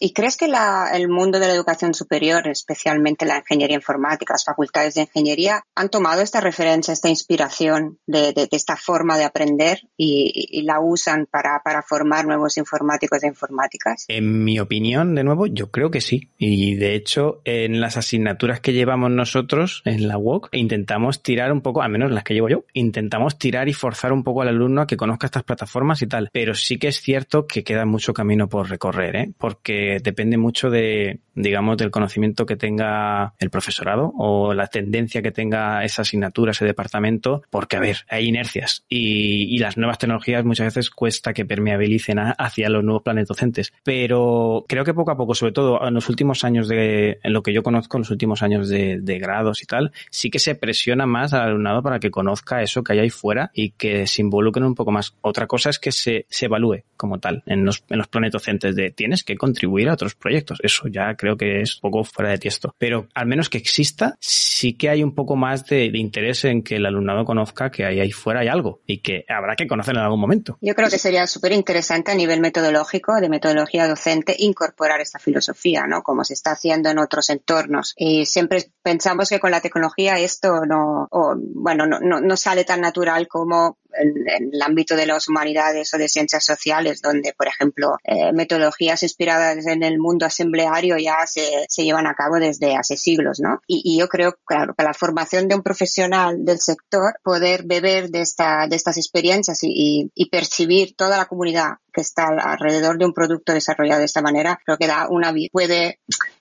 ¿Y crees que el mundo de la educación superior, especialmente la ingeniería informática, las facultades de ingeniería, han tomado esta referencia, esta inspiración de, esta forma de aprender y, la usan para, para formar nuevos informáticos e informáticas? En mi opinión, de nuevo, yo creo que sí y de hecho, en las asignaturas que llevamos nosotros en la UOC, intentamos tirar un poco, al menos las que llevo yo, intentamos tirar y forzar un poco al alumno a que conozca estas plataformas y tal. Pero sí que es cierto que queda mucho camino por recorrer, ¿eh? porque depende mucho de, digamos, del conocimiento que tenga el profesorado o la tendencia que tenga esa asignatura, ese departamento, porque, a ver, hay inercias y, las nuevas tecnologías muchas veces cuesta que permeabilicen hacia los nuevos planes docentes. Pero creo que poco a poco, sobre todo en los últimos años de, en lo que yo conozco, en los últimos años de, grados y tal, sí que se presiona más al alumnado para que conozca eso que hay ahí fuera y que se involucren un poco más. Otra cosa es que se, se evalúe como tal en los, en los planes de tienes que contribuir a otros proyectos. Eso ya creo que es un poco fuera de tiesto. Pero al menos que exista, sí que hay un poco más de, interés en que el alumnado conozca que ahí, ahí fuera hay algo y que habrá que conocer en algún momento. Yo creo que sería súper interesante a nivel metodológico, de metodología docente, incorporar esta filosofía, ¿no? Como se está haciendo en otros entornos. Y siempre pensamos que con la tecnología esto no, bueno, no, no, no sale tan natural como en, el ámbito de las humanidades o de ciencias sociales, donde, por ejemplo, eh, metodologías inspiradas en el mundo asambleario ya se, se llevan a cabo desde hace siglos, ¿no? Y, y, yo creo, claro, que la formación de un profesional del sector, poder beber de, esta, de estas experiencias y, y, percibir toda la comunidad que está alrededor de un producto desarrollado de esta manera, creo que da una, puede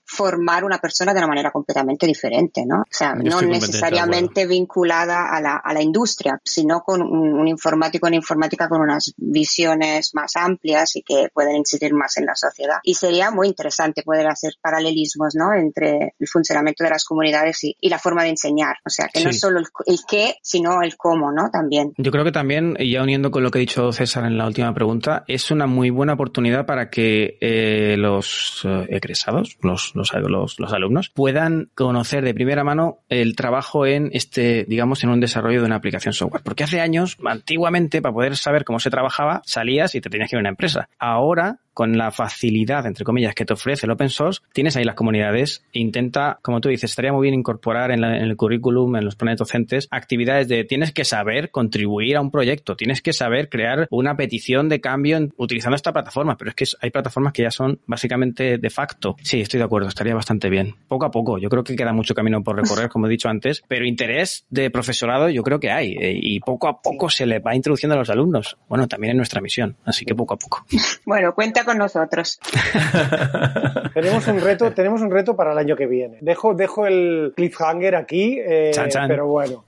formar una persona de una manera completamente diferente, ¿no? O sea, no necesariamente vinculada a la, a la industria, sino con un, informático, una informática con unas visiones más amplias y que pueden incidir más en la sociedad. Y sería muy interesante poder hacer paralelismos, ¿no? Entre el funcionamiento de las comunidades y, y la forma de enseñar. O sea, que no solo el, el, qué, sino el cómo, ¿no? También. Yo creo que también, ya uniendo con lo que ha dicho César en la última pregunta, es una muy buena oportunidad para que eh, los eh, egresados, los los, los, alumnos, puedan conocer de primera mano el trabajo en este, digamos, en un desarrollo de una aplicación software. Porque hace años, antiguamente, para poder saber cómo se trabajaba, salías y te tenías que ir a una empresa. Ahora, con la facilidad, entre comillas, que te ofrece el open source, tienes ahí las comunidades. Intenta, como tú dices, estaría muy bien incorporar en, el currículum, en los planes docentes, actividades de tienes que saber contribuir a un proyecto, tienes que saber crear una petición de cambio utilizando esta plataforma, pero es que hay plataformas que ya son básicamente de facto. Sí, estoy de acuerdo, estaría bastante bien. Poco a poco, yo creo que queda mucho camino por recorrer, como he dicho antes, pero interés de profesorado yo creo que hay eh, y poco a poco se le va introduciendo a los alumnos. Bueno, también en nuestra misión, así que poco a poco. Bueno, cuenta con nosotros. [LAUGHS] tenemos un reto, tenemos un reto para el año que viene. Dejo, dejo el cliffhanger aquí, eh, pero bueno.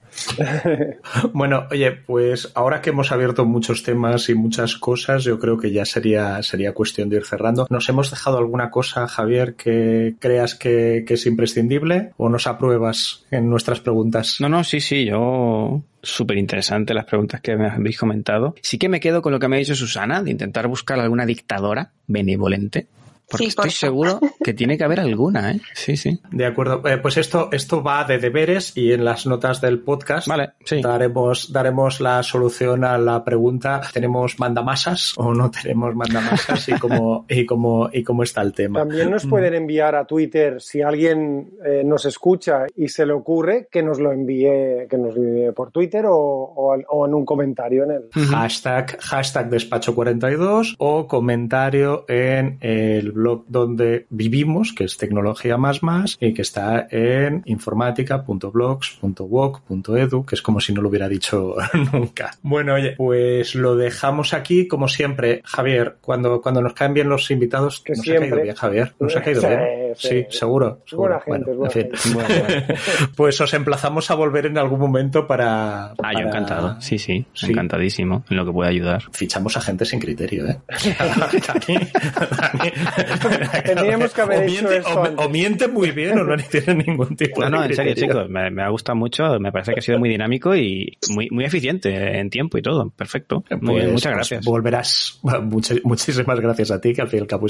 [LAUGHS] bueno, oye, pues ahora que hemos abierto muchos temas y muchas cosas, yo creo que ya sería, sería cuestión de ir cerrando. ¿Nos hemos dejado alguna cosa, Javier, que creas que, que es imprescindible o nos apruebas en nuestras preguntas? No, no, sí, sí, yo súper interesante las preguntas que me habéis comentado. Sí que me quedo con lo que me ha dicho Susana, de intentar buscar alguna dictadora benevolente Porque estoy seguro [LAUGHS] que tiene que haber alguna, ¿eh? Sí, sí. De acuerdo. Eh, pues esto, esto va de deberes y en las notas del podcast vale, sí. daremos, daremos la solución a la pregunta ¿tenemos mandamasas o no tenemos mandamasas? y cómo, y cómo, y cómo está el tema. También nos pueden enviar a Twitter si alguien eh, nos escucha y se le ocurre que nos lo envíe, que nos lo envíe por Twitter o, o, en un comentario en el hashtag, hashtag despacho42 o comentario en el blog donde vivimos, que es tecnología más más, y que está en informática.blogs.woc.edu, que es como si no lo hubiera dicho [LAUGHS] nunca. Bueno, oye, pues lo dejamos aquí, como siempre. Javier, cuando, cuando nos caen bien los invitados, que nos ha caído bien, Javier. Nos ha caído bien. Sí, seguro. seguro. Buena bueno, en fin. [LAUGHS] pues os emplazamos a volver en algún momento para. Ah, yo encantado. Sí, sí, Encantadísimo en lo que pueda ayudar. Fichamos a gente sin criterio, ¿eh? [LAUGHS] [LAUGHS] Teníamos que haber o miente, hecho o, miente muy bien o no tiene ningún tipo no, de. No, no, en serio, chicos. Me, me, ha gustado mucho. Me parece que ha sido muy dinámico y muy, muy eficiente en tiempo y todo. Perfecto. Muy bien, pues, muchas pues gracias. volverás. [LAUGHS] muchísimas gracias a ti, que al fin y al cabo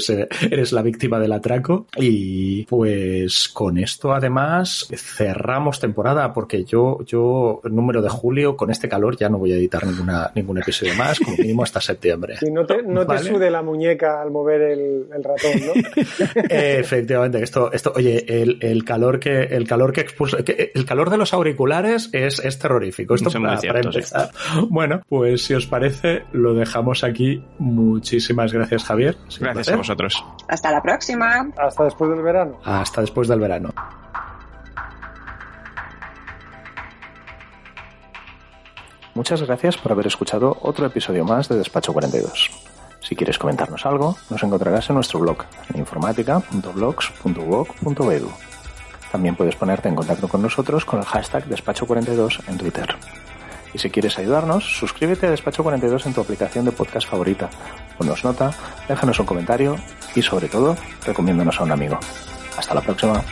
eres la víctima del atraco. Y pues con esto, además, cerramos temporada porque yo, yo, número de julio, con este calor, ya no voy a editar ninguna, ningún episodio más, como mínimo hasta septiembre. Si no te, no te sude la muñeca al mover el, el ratón, ¿no? [LAUGHS] Efectivamente, esto, esto, oye, el, el calor que, el calor que expulsa, el calor de los auriculares es, es terrorífico. Esto para, para, empezar. Bueno, pues si os parece, lo dejamos aquí. Muchísimas gracias, Javier. Gracias a vosotros. Hasta la próxima. Hasta después del verano. Hasta después del verano. Muchas gracias por haber escuchado otro episodio más de Despacho 42. Si quieres comentarnos algo, nos encontrarás en nuestro blog en informática.blogs.woc.edu. También puedes ponerte en contacto con nosotros con el hashtag Despacho42 en Twitter. Y si quieres ayudarnos, suscríbete a Despacho 42 en tu aplicación de podcast favorita. Ponnos nota, déjanos un comentario y sobre todo, recomiéndanos a un amigo. Hasta la próxima.